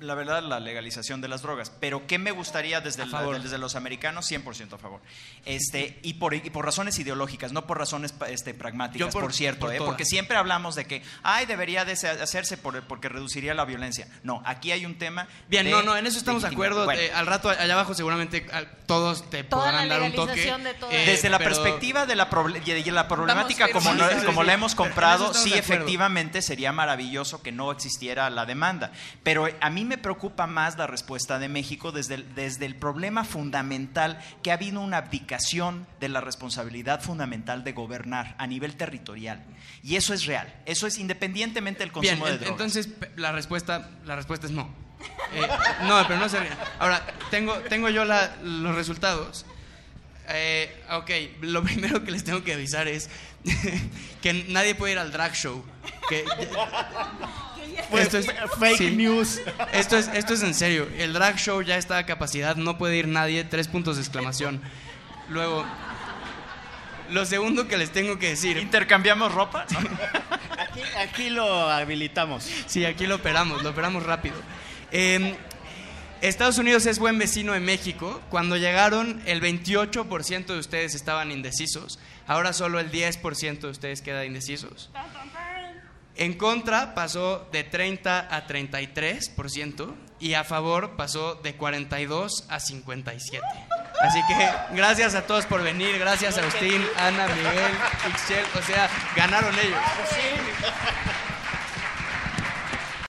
La verdad, la legalización de las drogas. Pero ¿qué me gustaría desde, desde los americanos? 100% a favor. Este, y, por, y por razones ideológicas, no por razones este, pragmáticas, por- por, cierto. por ¿eh? Porque siempre hablamos de que, ay, debería de se- hacerse por- porque reduciría la violencia. No, aquí hay un tema. Bien, de no, no, en eso estamos de acuerdo. Bueno. Eh, al rato, allá abajo, seguramente al- todos te Toda podrán la dar un toque. legalización de. Eh, Desde la perspectiva de la, proble- y de la problemática como, sí, como la hemos comprado, sí, efectivamente sería maravilloso que no existiera la demanda. Pero a mí me preocupa más la respuesta de México desde el, desde el problema fundamental que ha habido una abdicación de la responsabilidad fundamental de gobernar a nivel territorial. Y eso es real. Eso es independientemente del Bien, consumo de drogas. entonces la respuesta, la respuesta es no. Eh, no, pero no se rían. Ahora, tengo, tengo yo la- los resultados. Eh, ok, lo primero que les tengo que avisar es que nadie puede ir al drag show. Que, esto es Fake sí. news. Esto es, esto es en serio. El drag show ya está a capacidad, no puede ir nadie. Tres puntos de exclamación. Luego, lo segundo que les tengo que decir. ¿Intercambiamos ropa? ¿No? Aquí, aquí lo habilitamos. Sí, aquí lo operamos, lo operamos rápido. Eh, Estados Unidos es buen vecino de México. Cuando llegaron, el 28% de ustedes estaban indecisos. Ahora solo el 10% de ustedes queda indecisos. En contra pasó de 30 a 33% y a favor pasó de 42 a 57. Así que gracias a todos por venir, gracias a Agustín, Ana, Miguel, Ixchel, o sea, ganaron ellos.